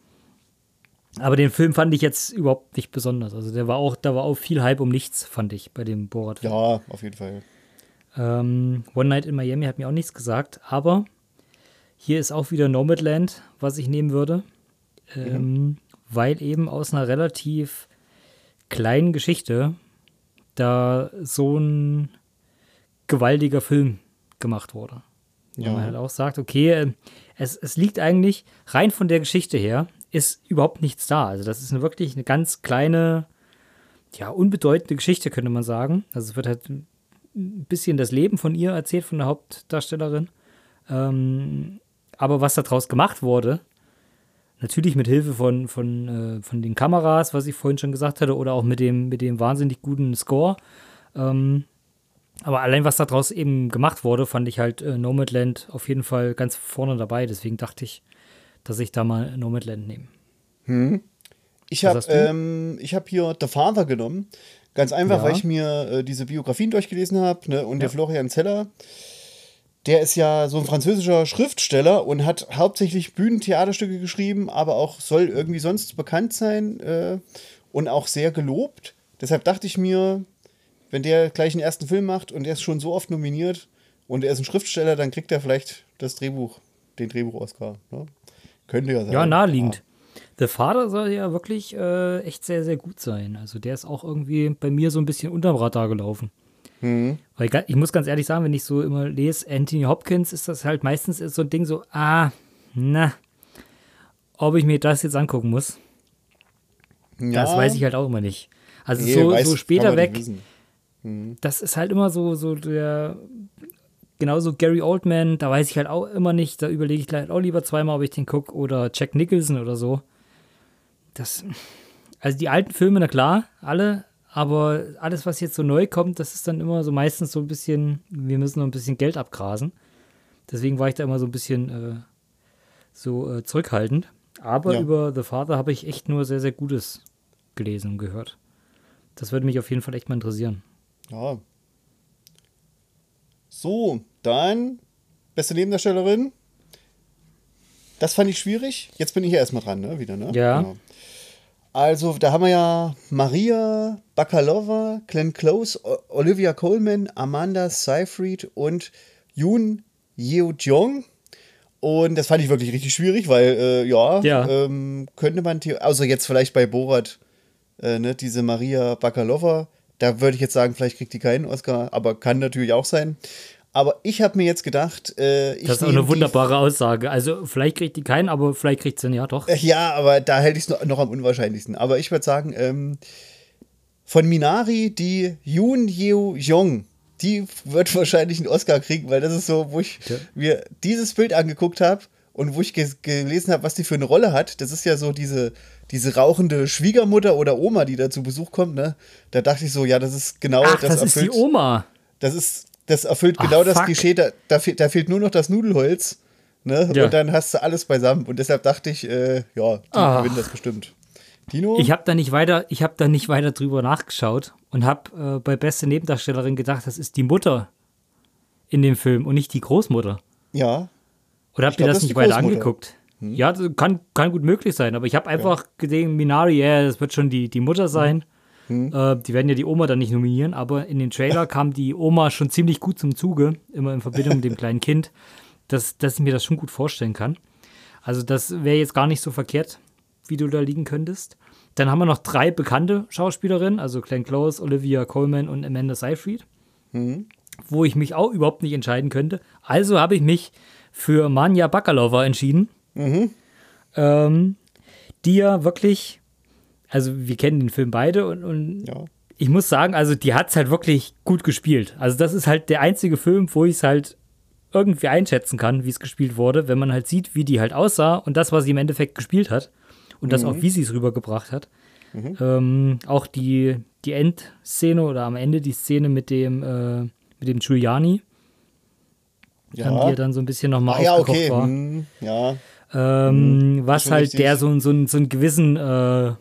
Aber den Film fand ich jetzt überhaupt nicht besonders. Also der war auch, da war auch viel Hype um nichts, fand ich, bei dem Borat-Film. Ja, auf jeden Fall. Ähm, One Night in Miami hat mir auch nichts gesagt, aber hier ist auch wieder Nomadland, was ich nehmen würde, ähm, weil eben aus einer relativ kleinen Geschichte da so ein gewaltiger Film gemacht wurde. Wo Ja. man halt auch sagt, okay, äh, es, es liegt eigentlich rein von der Geschichte her, ist überhaupt nichts da. Also das ist eine, wirklich eine ganz kleine, ja, unbedeutende Geschichte, könnte man sagen. Also es wird halt ein bisschen das Leben von ihr erzählt, von der Hauptdarstellerin. Ähm, aber was daraus gemacht wurde, natürlich mit Hilfe von, von, äh, von den Kameras, was ich vorhin schon gesagt hatte, oder auch mit dem, mit dem wahnsinnig guten Score. Ähm, aber allein was daraus eben gemacht wurde, fand ich halt äh, Nomadland auf jeden Fall ganz vorne dabei. Deswegen dachte ich, dass ich da mal Nomadland nehme. Ich Was habe ähm, ich hab hier The Father genommen. Ganz einfach, Ja. weil ich mir äh, diese Biografien durchgelesen habe. Ne? Und der Florian Zeller, der ist ja so ein französischer Schriftsteller und hat hauptsächlich Bühnentheaterstücke geschrieben, aber auch soll irgendwie sonst bekannt sein äh, und auch sehr gelobt. Deshalb dachte ich mir, wenn der gleich einen ersten Film macht und er ist schon so oft nominiert und er ist ein Schriftsteller, dann kriegt er vielleicht das Drehbuch, den Drehbuch-Oscar. Ne? Könnte ja sein. Ja, naheliegend. The Father soll ja wirklich äh, echt sehr, sehr gut sein. Also der ist auch irgendwie bei mir so ein bisschen unterm Radar gelaufen. Weil ga- ich muss ganz ehrlich sagen, wenn ich so immer lese, Anthony Hopkins, ist das halt meistens ist so ein Ding so, ah, na, ob ich mir das jetzt angucken muss, Ja, das weiß ich halt auch immer nicht. Also nee, so, weiß- so später weg, wissen. das ist halt immer so, so der, genauso Gary Oldman, da weiß ich halt auch immer nicht, da überlege ich halt auch lieber zweimal, ob ich den gucke, oder Jack Nicholson oder so. Das, also die alten Filme, na klar, alle, aber alles, was jetzt so neu kommt, das ist dann immer so meistens so ein bisschen, wir müssen noch ein bisschen Geld abgrasen. Deswegen war ich da immer so ein bisschen äh, so äh, zurückhaltend. Aber Ja. über The Father habe ich echt nur sehr, sehr Gutes gelesen und gehört. Das würde mich auf jeden Fall echt mal interessieren. Ja. So, dann beste Nebendarstellerin. Das fand ich schwierig. Jetzt bin ich ja erstmal dran, ne? Wieder, ne? Ja. Also, da haben wir ja Maria Bakalova, Glenn Close, Olivia Coleman, Amanda Seyfried und Yoon Yeo-jong. Und das fand ich wirklich richtig schwierig, weil, äh, ja, Ja. Ähm, könnte man, außer jetzt vielleicht bei Borat, äh, ne, diese Maria Bakalova, da würde ich jetzt sagen, vielleicht kriegt die keinen Oscar, aber kann natürlich auch sein. Aber ich habe mir jetzt gedacht, äh, ich Das ist auch eine wunderbare Aussage. Also, vielleicht kriegt die keinen, aber vielleicht kriegt sie ihn ja doch. Äh, Ja, aber da hätte ich es noch, am unwahrscheinlichsten. Aber ich würde sagen, ähm, von Minari, die Yoon Yeo Jong, die wird wahrscheinlich einen Oscar kriegen, weil das ist so, wo ich Ja. mir dieses Bild angeguckt habe und wo ich ge gelesen habe, was die für eine Rolle hat, das ist ja so diese, diese rauchende Schwiegermutter oder Oma, die da zu Besuch kommt, ne? Da dachte ich so, ja, das ist genau Ach, das. das ist die Oma. Das ist, das erfüllt Ach, genau das fuck. Klischee, da, da, fehl- da fehlt nur noch das Nudelholz, ne? Ja. Und dann hast du alles beisammen. Und deshalb dachte ich, äh, ja, die Ach. gewinnen das bestimmt. Dino? Ich habe da nicht weiter, ich habe da nicht weiter drüber nachgeschaut und habe äh, bei beste Nebendarstellerin gedacht, das ist die Mutter in dem Film und nicht die Großmutter. ja. Oder habt ihr das das nicht weiter Großmutter. Hm? angeguckt? Ja, das kann, kann gut möglich sein, aber ich habe einfach gesehen, Minari, ja, das wird schon die, die Mutter sein. Hm. Äh, die werden ja die Oma dann nicht nominieren, aber in den Trailer kam die Oma schon ziemlich gut zum Zuge, immer in Verbindung mit dem kleinen Kind, dass, dass ich mir das schon gut vorstellen kann. Also das wäre jetzt gar nicht so verkehrt, wie du da liegen könntest. Dann haben wir noch drei bekannte Schauspielerinnen, also Glenn Close, Olivia Colman und Amanda Seyfried, wo ich mich auch überhaupt nicht entscheiden könnte. Also habe ich mich für Manja Bakalova entschieden, ähm, die ja wirklich, also wir kennen den Film beide und, und Ja. ich muss sagen, also die hat es halt wirklich gut gespielt. Also das ist halt der einzige Film, wo ich es halt irgendwie einschätzen kann, wie es gespielt wurde, wenn man halt sieht, wie die halt aussah und das, was sie im Endeffekt gespielt hat und das auch, wie sie es rübergebracht hat. Ähm, auch die, die Endszene oder am Ende die Szene mit dem, äh, mit dem Giuliani, Ja. ähm, die ja dann so ein bisschen nochmal Ah, ja, okay. war. Hm, ja. Ähm, was schon halt der so, so, einen- so einen gewissen äh,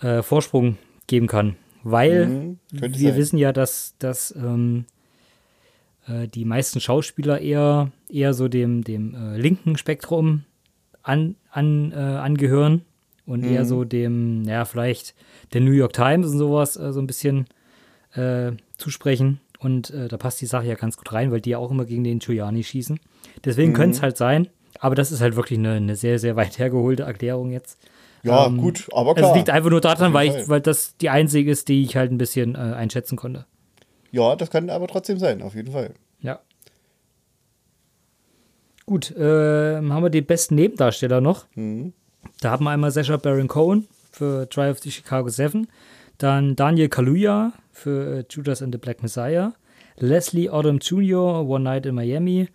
äh, Vorsprung geben kann. Weil Mhm, könnte wir sein. wissen ja, dass, dass ähm, äh, die meisten Schauspieler eher, eher so dem, dem äh, linken Spektrum an, an, äh, angehören und Mhm. eher so dem, ja, vielleicht der New York Times und sowas äh, so ein bisschen äh, zusprechen. Und da passt die Sache ja ganz gut rein, weil die ja auch immer gegen den Giuliani schießen. Deswegen könnte Mhm. es halt sein, aber das ist halt wirklich eine, eine sehr, sehr weit hergeholte Erklärung jetzt. Ja, Ähm, gut, aber Also klar. es liegt einfach nur daran, weil, ich, weil das die einzige ist, die ich halt ein bisschen äh, einschätzen konnte. ja, das kann aber trotzdem sein, auf jeden Fall. Ja. Gut, ähm, haben wir den besten Nebendarsteller noch. Da haben wir einmal Sacha Baron Cohen für Trial of the Chicago 7, dann Daniel Kaluuya für äh, Judas and the Black Messiah, Leslie Odom Jr., One Night in Miami,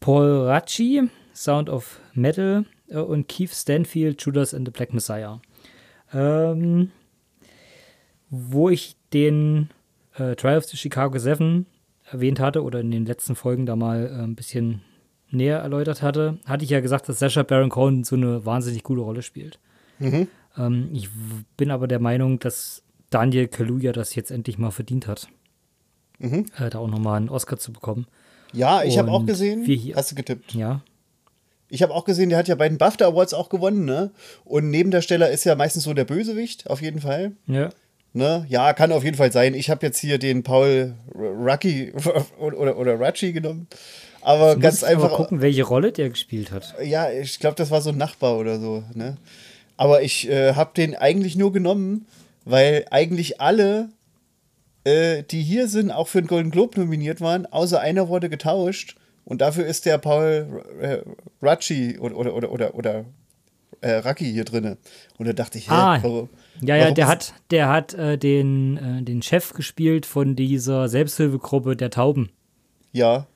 Paul Racci, Sound of Metal äh, und Keith Stanfield, Judas and the Black Messiah. Ähm, wo ich den äh, Trial of the Chicago 7 erwähnt hatte oder in den letzten Folgen da mal äh, ein bisschen näher erläutert hatte, hatte ich ja gesagt, dass Sacha Baron Cohen so eine wahnsinnig gute Rolle spielt. Ähm, ich bin aber der Meinung, dass Daniel Kaluuya das jetzt endlich mal verdient hat, äh, da auch nochmal einen Oscar zu bekommen. Ja, ich habe auch gesehen. hier- Hast du getippt? Ja, Ich habe auch gesehen, der hat ja bei den BAFTA Awards auch gewonnen, ne? Und Nebendarsteller ist ja meistens so der Bösewicht, auf jeden Fall. ja. Ne? Ja, kann auf jeden Fall sein. Ich habe jetzt hier den Paul Rucky oder, oder, Rucci genommen. Aber Muss ganz einfach. gucken, welche Rolle der gespielt hat. Ja, ich glaube, das war so ein Nachbar oder so. Ne? Aber ich äh, habe den eigentlich nur genommen, weil eigentlich alle, äh, die hier sind, auch für den Golden Globe nominiert waren, außer einer wurde getauscht. Und dafür ist der Paul äh, Rucci oder, oder, oder, oder, oder äh, Raki hier drinne. Und da dachte ich, hä, Ah, warum, Ja, ja, warum der hat, der hat äh, den, äh, den Chef gespielt von dieser Selbsthilfegruppe der Tauben. Ja.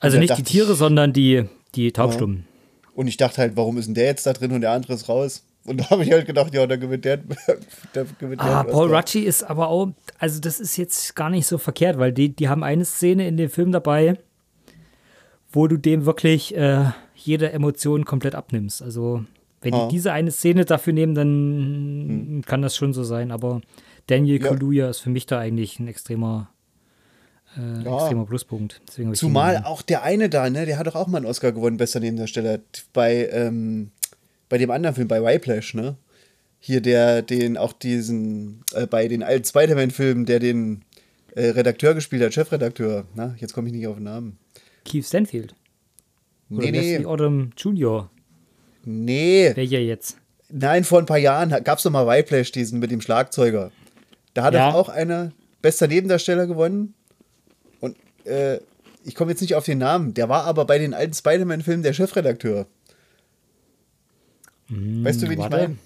Also da nicht die Tiere, sondern die, die Taubstummen. Und ich dachte halt, warum ist denn der jetzt da drin und der andere ist raus? Und da habe ich halt gedacht, ja, da gewinnt der. der gewinnt der Ah, einen Paul. Rucci ist aber auch, also das ist jetzt gar nicht so verkehrt, weil die, die haben eine Szene in dem Film dabei, wo du dem wirklich äh, jede Emotion komplett abnimmst. Also wenn Ah. die diese eine Szene dafür nehmen, dann kann das schon so sein. Aber Daniel Ja. Kaluuya ist für mich da eigentlich ein extremer, äh, Ja. extremer Pluspunkt. Zumal auch der eine da, ne, der hat doch auch mal einen Oscar gewonnen, bester Nebendarsteller. Bei, ähm, bei dem anderen Film, bei Whiplash, ne? Hier der, den auch diesen, äh, bei den alten Spider-Man-Filmen, der den äh, Redakteur gespielt hat, Chefredakteur. Na, jetzt komme ich nicht auf den Namen. Keith Stanfield. Oder Nee, Leslie nee, Odom Jr. nee. Welcher jetzt? Nein, vor ein paar Jahren gab es doch mal Whiplash, diesen mit dem Schlagzeuger. Da hat Ja. doch auch einer bester Nebendarsteller gewonnen. Und äh, ich komme jetzt nicht auf den Namen. Der war aber bei den alten Spider-Man-Filmen der Chefredakteur. weißt du, wen Hm, ich meine?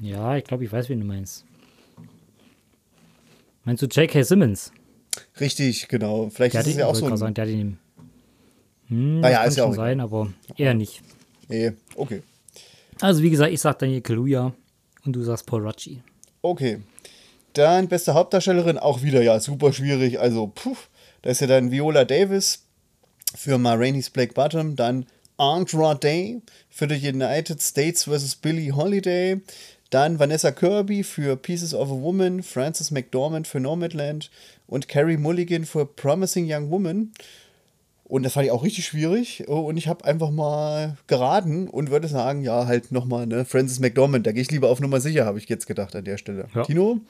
Ja, ich glaube, ich weiß, wen du meinst. Meinst du J.K. Simmons? Richtig, genau. Vielleicht Der ist es ja auch so ein. sagen, der hat ihn. Hm, Naja, kann ist ja auch sein, aber eher nicht. Nee, okay. Also wie gesagt, ich sag Daniel Kaluuya und du sagst Paul Rucci. Okay. Dann beste Hauptdarstellerin, auch wieder ja super schwierig. Also, puh, da ist ja dann Viola Davis für Ma Rainey's Black Bottom, dann Andra Day für The United States vs. Billie Holiday, dann Vanessa Kirby für Pieces of a Woman, Frances McDormand für Nomadland und Carrie Mulligan für Promising Young Woman. Und das fand ich auch richtig schwierig. Oh, Und ich habe einfach mal geraten und würde sagen, ja, halt nochmal, ne, Frances McDormand, da gehe ich lieber auf Nummer sicher, habe ich jetzt gedacht an der Stelle. Ja. Tino?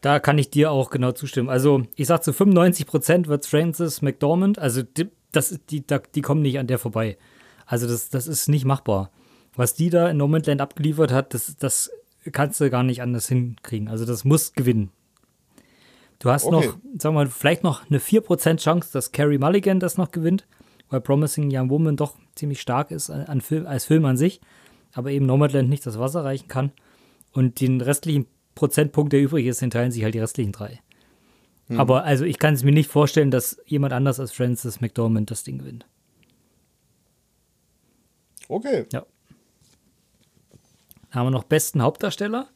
Da kann ich dir auch genau zustimmen. Also ich sag zu 95 Prozent wird Francis McDormand, also die, das, die, da, die kommen nicht an der vorbei. Also das, das ist nicht machbar. Was die da in No Man's Land abgeliefert hat, das, das kannst du gar nicht anders hinkriegen. Also das muss gewinnen. Du hast Okay. noch, sagen wir mal, vielleicht noch eine 4% Chance, dass Carrie Mulligan das noch gewinnt, weil Promising Young Woman doch ziemlich stark ist an, Film, als Film an sich, aber eben Nomadland nicht das Wasser reichen kann. Und den restlichen Prozentpunkt, der übrig ist, den teilen sich halt die restlichen drei. Aber also ich kann es mir nicht vorstellen, dass jemand anders als Francis McDormand das Ding gewinnt. Okay. Ja. Dann haben wir noch besten Hauptdarsteller.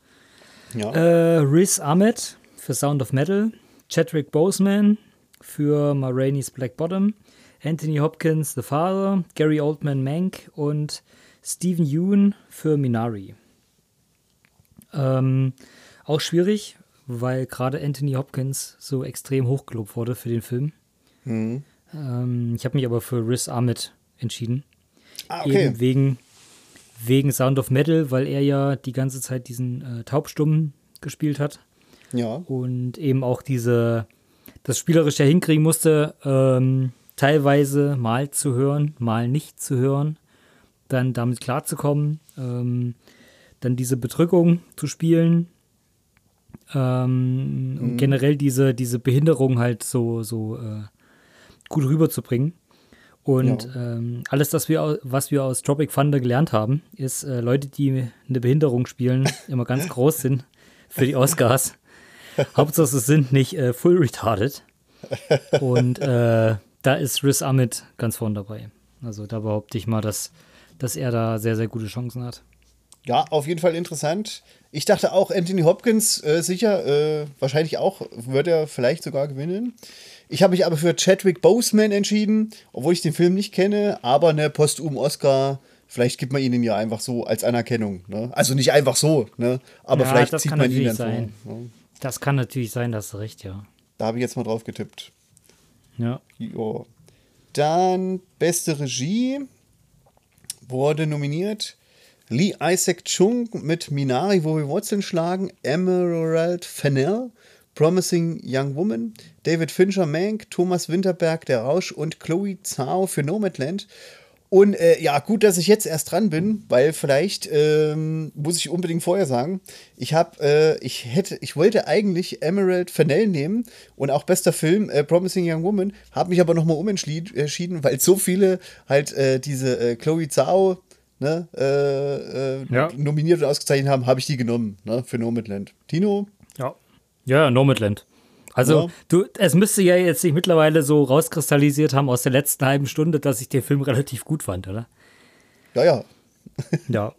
Ja. Äh, Riz Ahmed für Sound of Metal, Chadwick Boseman für Ma Rainey's Black Bottom, Anthony Hopkins The Father, Gary Oldman Mank und Stephen Yeun für Minari. Ähm, auch schwierig, weil gerade Anthony Hopkins so extrem hochgelobt wurde für den Film. Ähm, ich habe mich aber für Riz Ahmed entschieden. ah, okay. Eben wegen, wegen Sound of Metal, weil er ja die ganze Zeit diesen äh, Taubstummen gespielt hat Ja. und eben auch diese, das spielerisch ja hinkriegen musste, ähm, teilweise mal zu hören, mal nicht zu hören, dann damit klarzukommen, ähm, dann diese Bedrückung zu spielen ähm, und generell diese, diese Behinderung halt so, so äh, gut rüberzubringen. Und ähm, alles, das wir, was wir aus Tropic Thunder gelernt haben, ist, äh, Leute, die eine Behinderung spielen, immer ganz groß sind für die Oscars. Hauptsache, sie sind nicht äh, full retarded. Und äh, da ist Riz Ahmed ganz vorn dabei. Also da behaupte ich mal, dass, dass er da sehr, sehr gute Chancen hat. Ja, auf jeden Fall interessant. Ich dachte auch, Anthony Hopkins, äh, sicher, äh, wahrscheinlich auch, wird er vielleicht sogar gewinnen. Ich habe mich aber für Chadwick Boseman entschieden, obwohl ich den Film nicht kenne, aber eine postum Oscar, vielleicht gibt man ihn ja einfach so als Anerkennung. Ne? Also nicht einfach so, ne? aber Ja, vielleicht zieht kann man ihn dann sein. vor. Ne? Das kann natürlich sein, da hast du recht, ja. Da habe ich jetzt mal drauf getippt. Ja. Jo. Dann beste Regie wurde nominiert Lee Isaac Chung mit Minari, wo wir Wurzeln schlagen, Emerald Fennell, Promising Young Woman, David Fincher Mank, Thomas Winterberg Der Rausch und Chloe Zhao für Nomadland. Und äh, ja, gut, dass ich jetzt erst dran bin, weil vielleicht ähm, muss ich unbedingt vorher sagen, ich habe, äh, ich hätte, ich wollte eigentlich Emerald Fennell nehmen und auch bester Film äh, Promising Young Woman, habe mich aber nochmal umentschieden, weil so viele halt äh, diese äh, Chloe Zhao ne, äh, äh, Ja. nominiert und ausgezeichnet haben, habe ich die genommen ne, für Nomadland. Tino? Ja. Ja, Nomadland. Also, Ja. du, es müsste ja jetzt sich mittlerweile so rauskristallisiert haben aus der letzten halben Stunde, dass ich den Film relativ gut fand, oder? Ja, ja. Ja.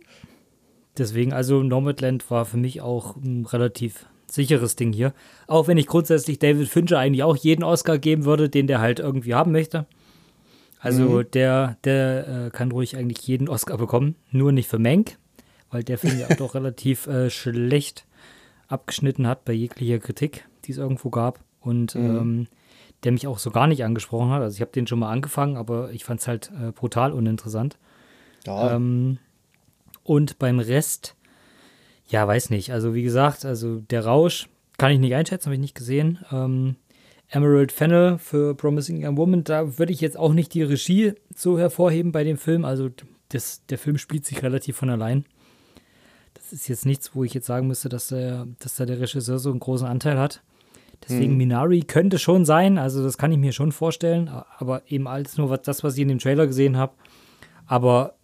Deswegen, also Nomadland war für mich auch ein relativ sicheres Ding hier. Auch wenn ich grundsätzlich David Fincher eigentlich auch jeden Oscar geben würde, den der halt irgendwie haben möchte. Also der, der äh, kann ruhig eigentlich jeden Oscar bekommen, nur nicht für Mank, weil der Film ja doch relativ äh, schlecht abgeschnitten hat bei jeglicher Kritik, die es irgendwo gab. Und ähm, der mich auch so gar nicht angesprochen hat. Also ich habe den schon mal angefangen, aber ich fand es halt äh, brutal uninteressant. ja. Ähm, und beim Rest, ja, weiß nicht. Also wie gesagt, also der Rausch kann ich nicht einschätzen, habe ich nicht gesehen. Ähm, Emerald Fennel für Promising Young Woman, da würde ich jetzt auch nicht die Regie so hervorheben bei dem Film. Also das, der Film spielt sich relativ von allein. Das ist jetzt nichts, wo ich jetzt sagen müsste, dass, der, dass da der Regisseur so einen großen Anteil hat. Deswegen Minari könnte schon sein, also das kann ich mir schon vorstellen, aber eben alles nur was, das, was ich in dem Trailer gesehen habe. Aber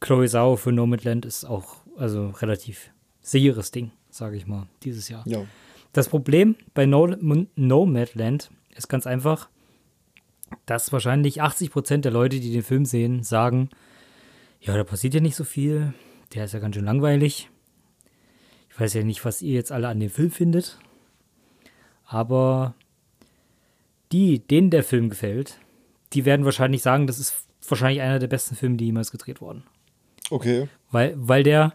Chloe Zhao für Nomadland ist auch also relativ sicheres Ding, sage ich mal, dieses Jahr. ja. Das Problem bei no Nomadland ist ganz einfach, dass wahrscheinlich 80 Prozent der Leute, die den Film sehen, sagen, ja, da passiert ja nicht so viel, der ist ja ganz schön langweilig. Ich weiß ja nicht, was ihr jetzt alle an dem Film findet, aber die, denen der Film gefällt, die werden wahrscheinlich sagen, das ist wahrscheinlich einer der besten Filme, die jemals gedreht wurden. Okay. Weil, weil der,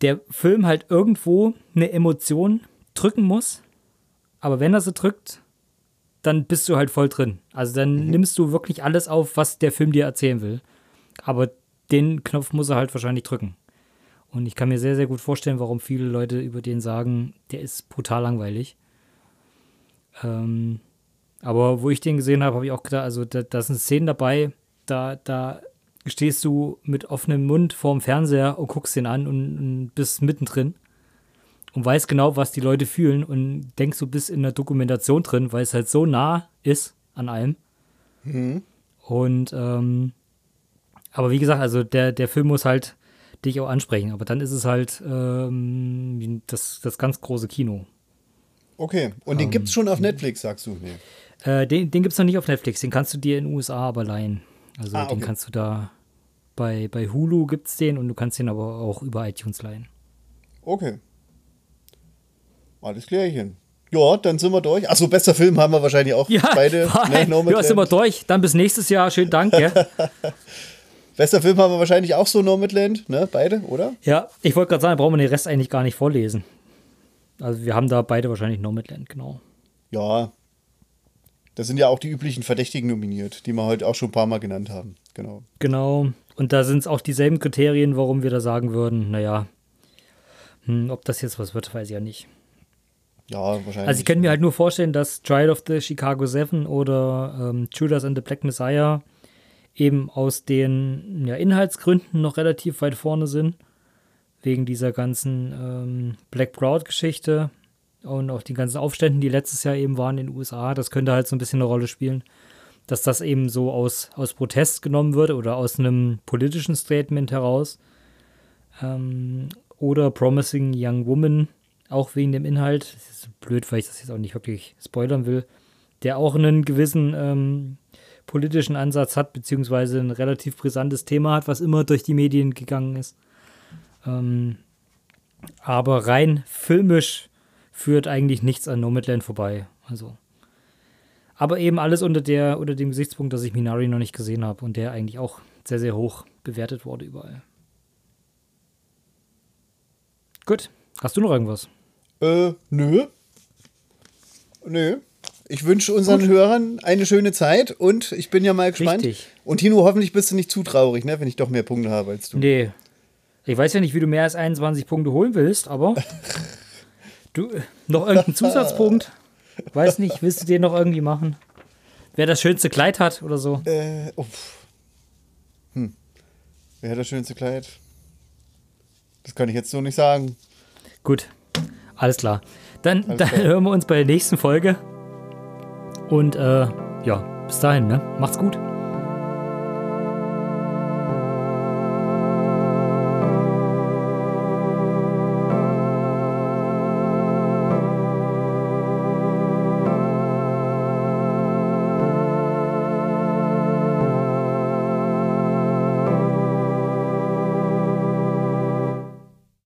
der Film halt irgendwo eine Emotion drücken muss, aber wenn er sie drückt, dann bist du halt voll drin. Also dann mhm. nimmst du wirklich alles auf, was der Film dir erzählen will. Aber den Knopf muss er halt wahrscheinlich drücken. Und ich kann mir sehr, sehr gut vorstellen, warum viele Leute über den sagen, der ist brutal langweilig. Ähm, aber wo ich den gesehen habe, habe ich auch gedacht, also da, da sind Szenen dabei, da, da stehst du mit offenem Mund vorm Fernseher und guckst den an und, und bist mittendrin und weißt genau, was die Leute fühlen und denkst, du bist in der Dokumentation drin, weil es halt so nah ist an allem. Mhm. Und ähm, aber wie gesagt, also der, der Film muss halt dich auch ansprechen, aber dann ist es halt ähm, das, das ganz große Kino. Okay, und den ähm, gibt es schon auf Netflix, sagst du? Nee. Äh, den den gibt es noch nicht auf Netflix, den kannst du dir in den USA aber leihen. Also ah, okay. den kannst du da bei, bei Hulu gibt es den und du kannst den aber auch über iTunes leihen. Okay. Alles klärchen. Ja, dann sind wir durch. Achso, bester Film haben wir wahrscheinlich auch ja, beide. Ne, ja, sind wir durch. Dann bis nächstes Jahr. Schönen Dank. Ja. bester Film haben wir wahrscheinlich auch so Nomadland, ne? Beide, oder? Ja, ich wollte gerade sagen, brauchen wir den Rest eigentlich gar nicht vorlesen. Also wir haben da beide wahrscheinlich Nomadland, genau. Ja. Da sind ja auch die üblichen Verdächtigen nominiert, die wir heute auch schon ein paar Mal genannt haben. Genau. Genau. Und da sind es auch dieselben Kriterien, warum wir da sagen würden, naja, hm, ob das jetzt was wird, weiß ich ja nicht. Ja, wahrscheinlich. Also ich könnte mir halt nur vorstellen, dass Trial of the Chicago Seven oder ähm, Judas and the Black Messiah eben aus den ja, Inhaltsgründen noch relativ weit vorne sind wegen dieser ganzen ähm, Black Proud-Geschichte und auch die ganzen Aufständen, die letztes Jahr eben waren in den USA. Das könnte halt so ein bisschen eine Rolle spielen, dass das eben so aus, aus Protest genommen wird oder aus einem politischen Statement heraus. Ähm, oder Promising Young Woman, auch wegen dem Inhalt. Das ist blöd, weil ich das jetzt auch nicht wirklich spoilern will. Der auch einen gewissen ähm, politischen Ansatz hat, beziehungsweise ein relativ brisantes Thema hat, was immer durch die Medien gegangen ist. Ähm, aber rein filmisch führt eigentlich nichts an Nomadland vorbei. Also. Aber eben alles unter, der, unter dem Gesichtspunkt, dass ich Minari noch nicht gesehen habe und der eigentlich auch sehr, sehr hoch bewertet wurde überall. Gut. Hast du noch irgendwas? Äh, nö. Nö. Ich wünsche unseren Gut. Hörern eine schöne Zeit und ich bin ja mal gespannt. Richtig. Und Tino, hoffentlich bist du nicht zu traurig, ne, wenn ich doch mehr Punkte habe als du. Nee, ich weiß ja nicht, wie du mehr als 21 Punkte holen willst, aber du noch irgendeinen Zusatzpunkt? Weiß nicht, willst du den noch irgendwie machen? Wer das schönste Kleid hat oder so? Äh, uff. Hm. Wer hat das schönste Kleid? Das kann ich jetzt so nicht sagen. Gut, alles klar. Dann, alles dann klar. hören wir uns bei der nächsten Folge. Und äh, ja, bis dahin, ne? Macht's gut.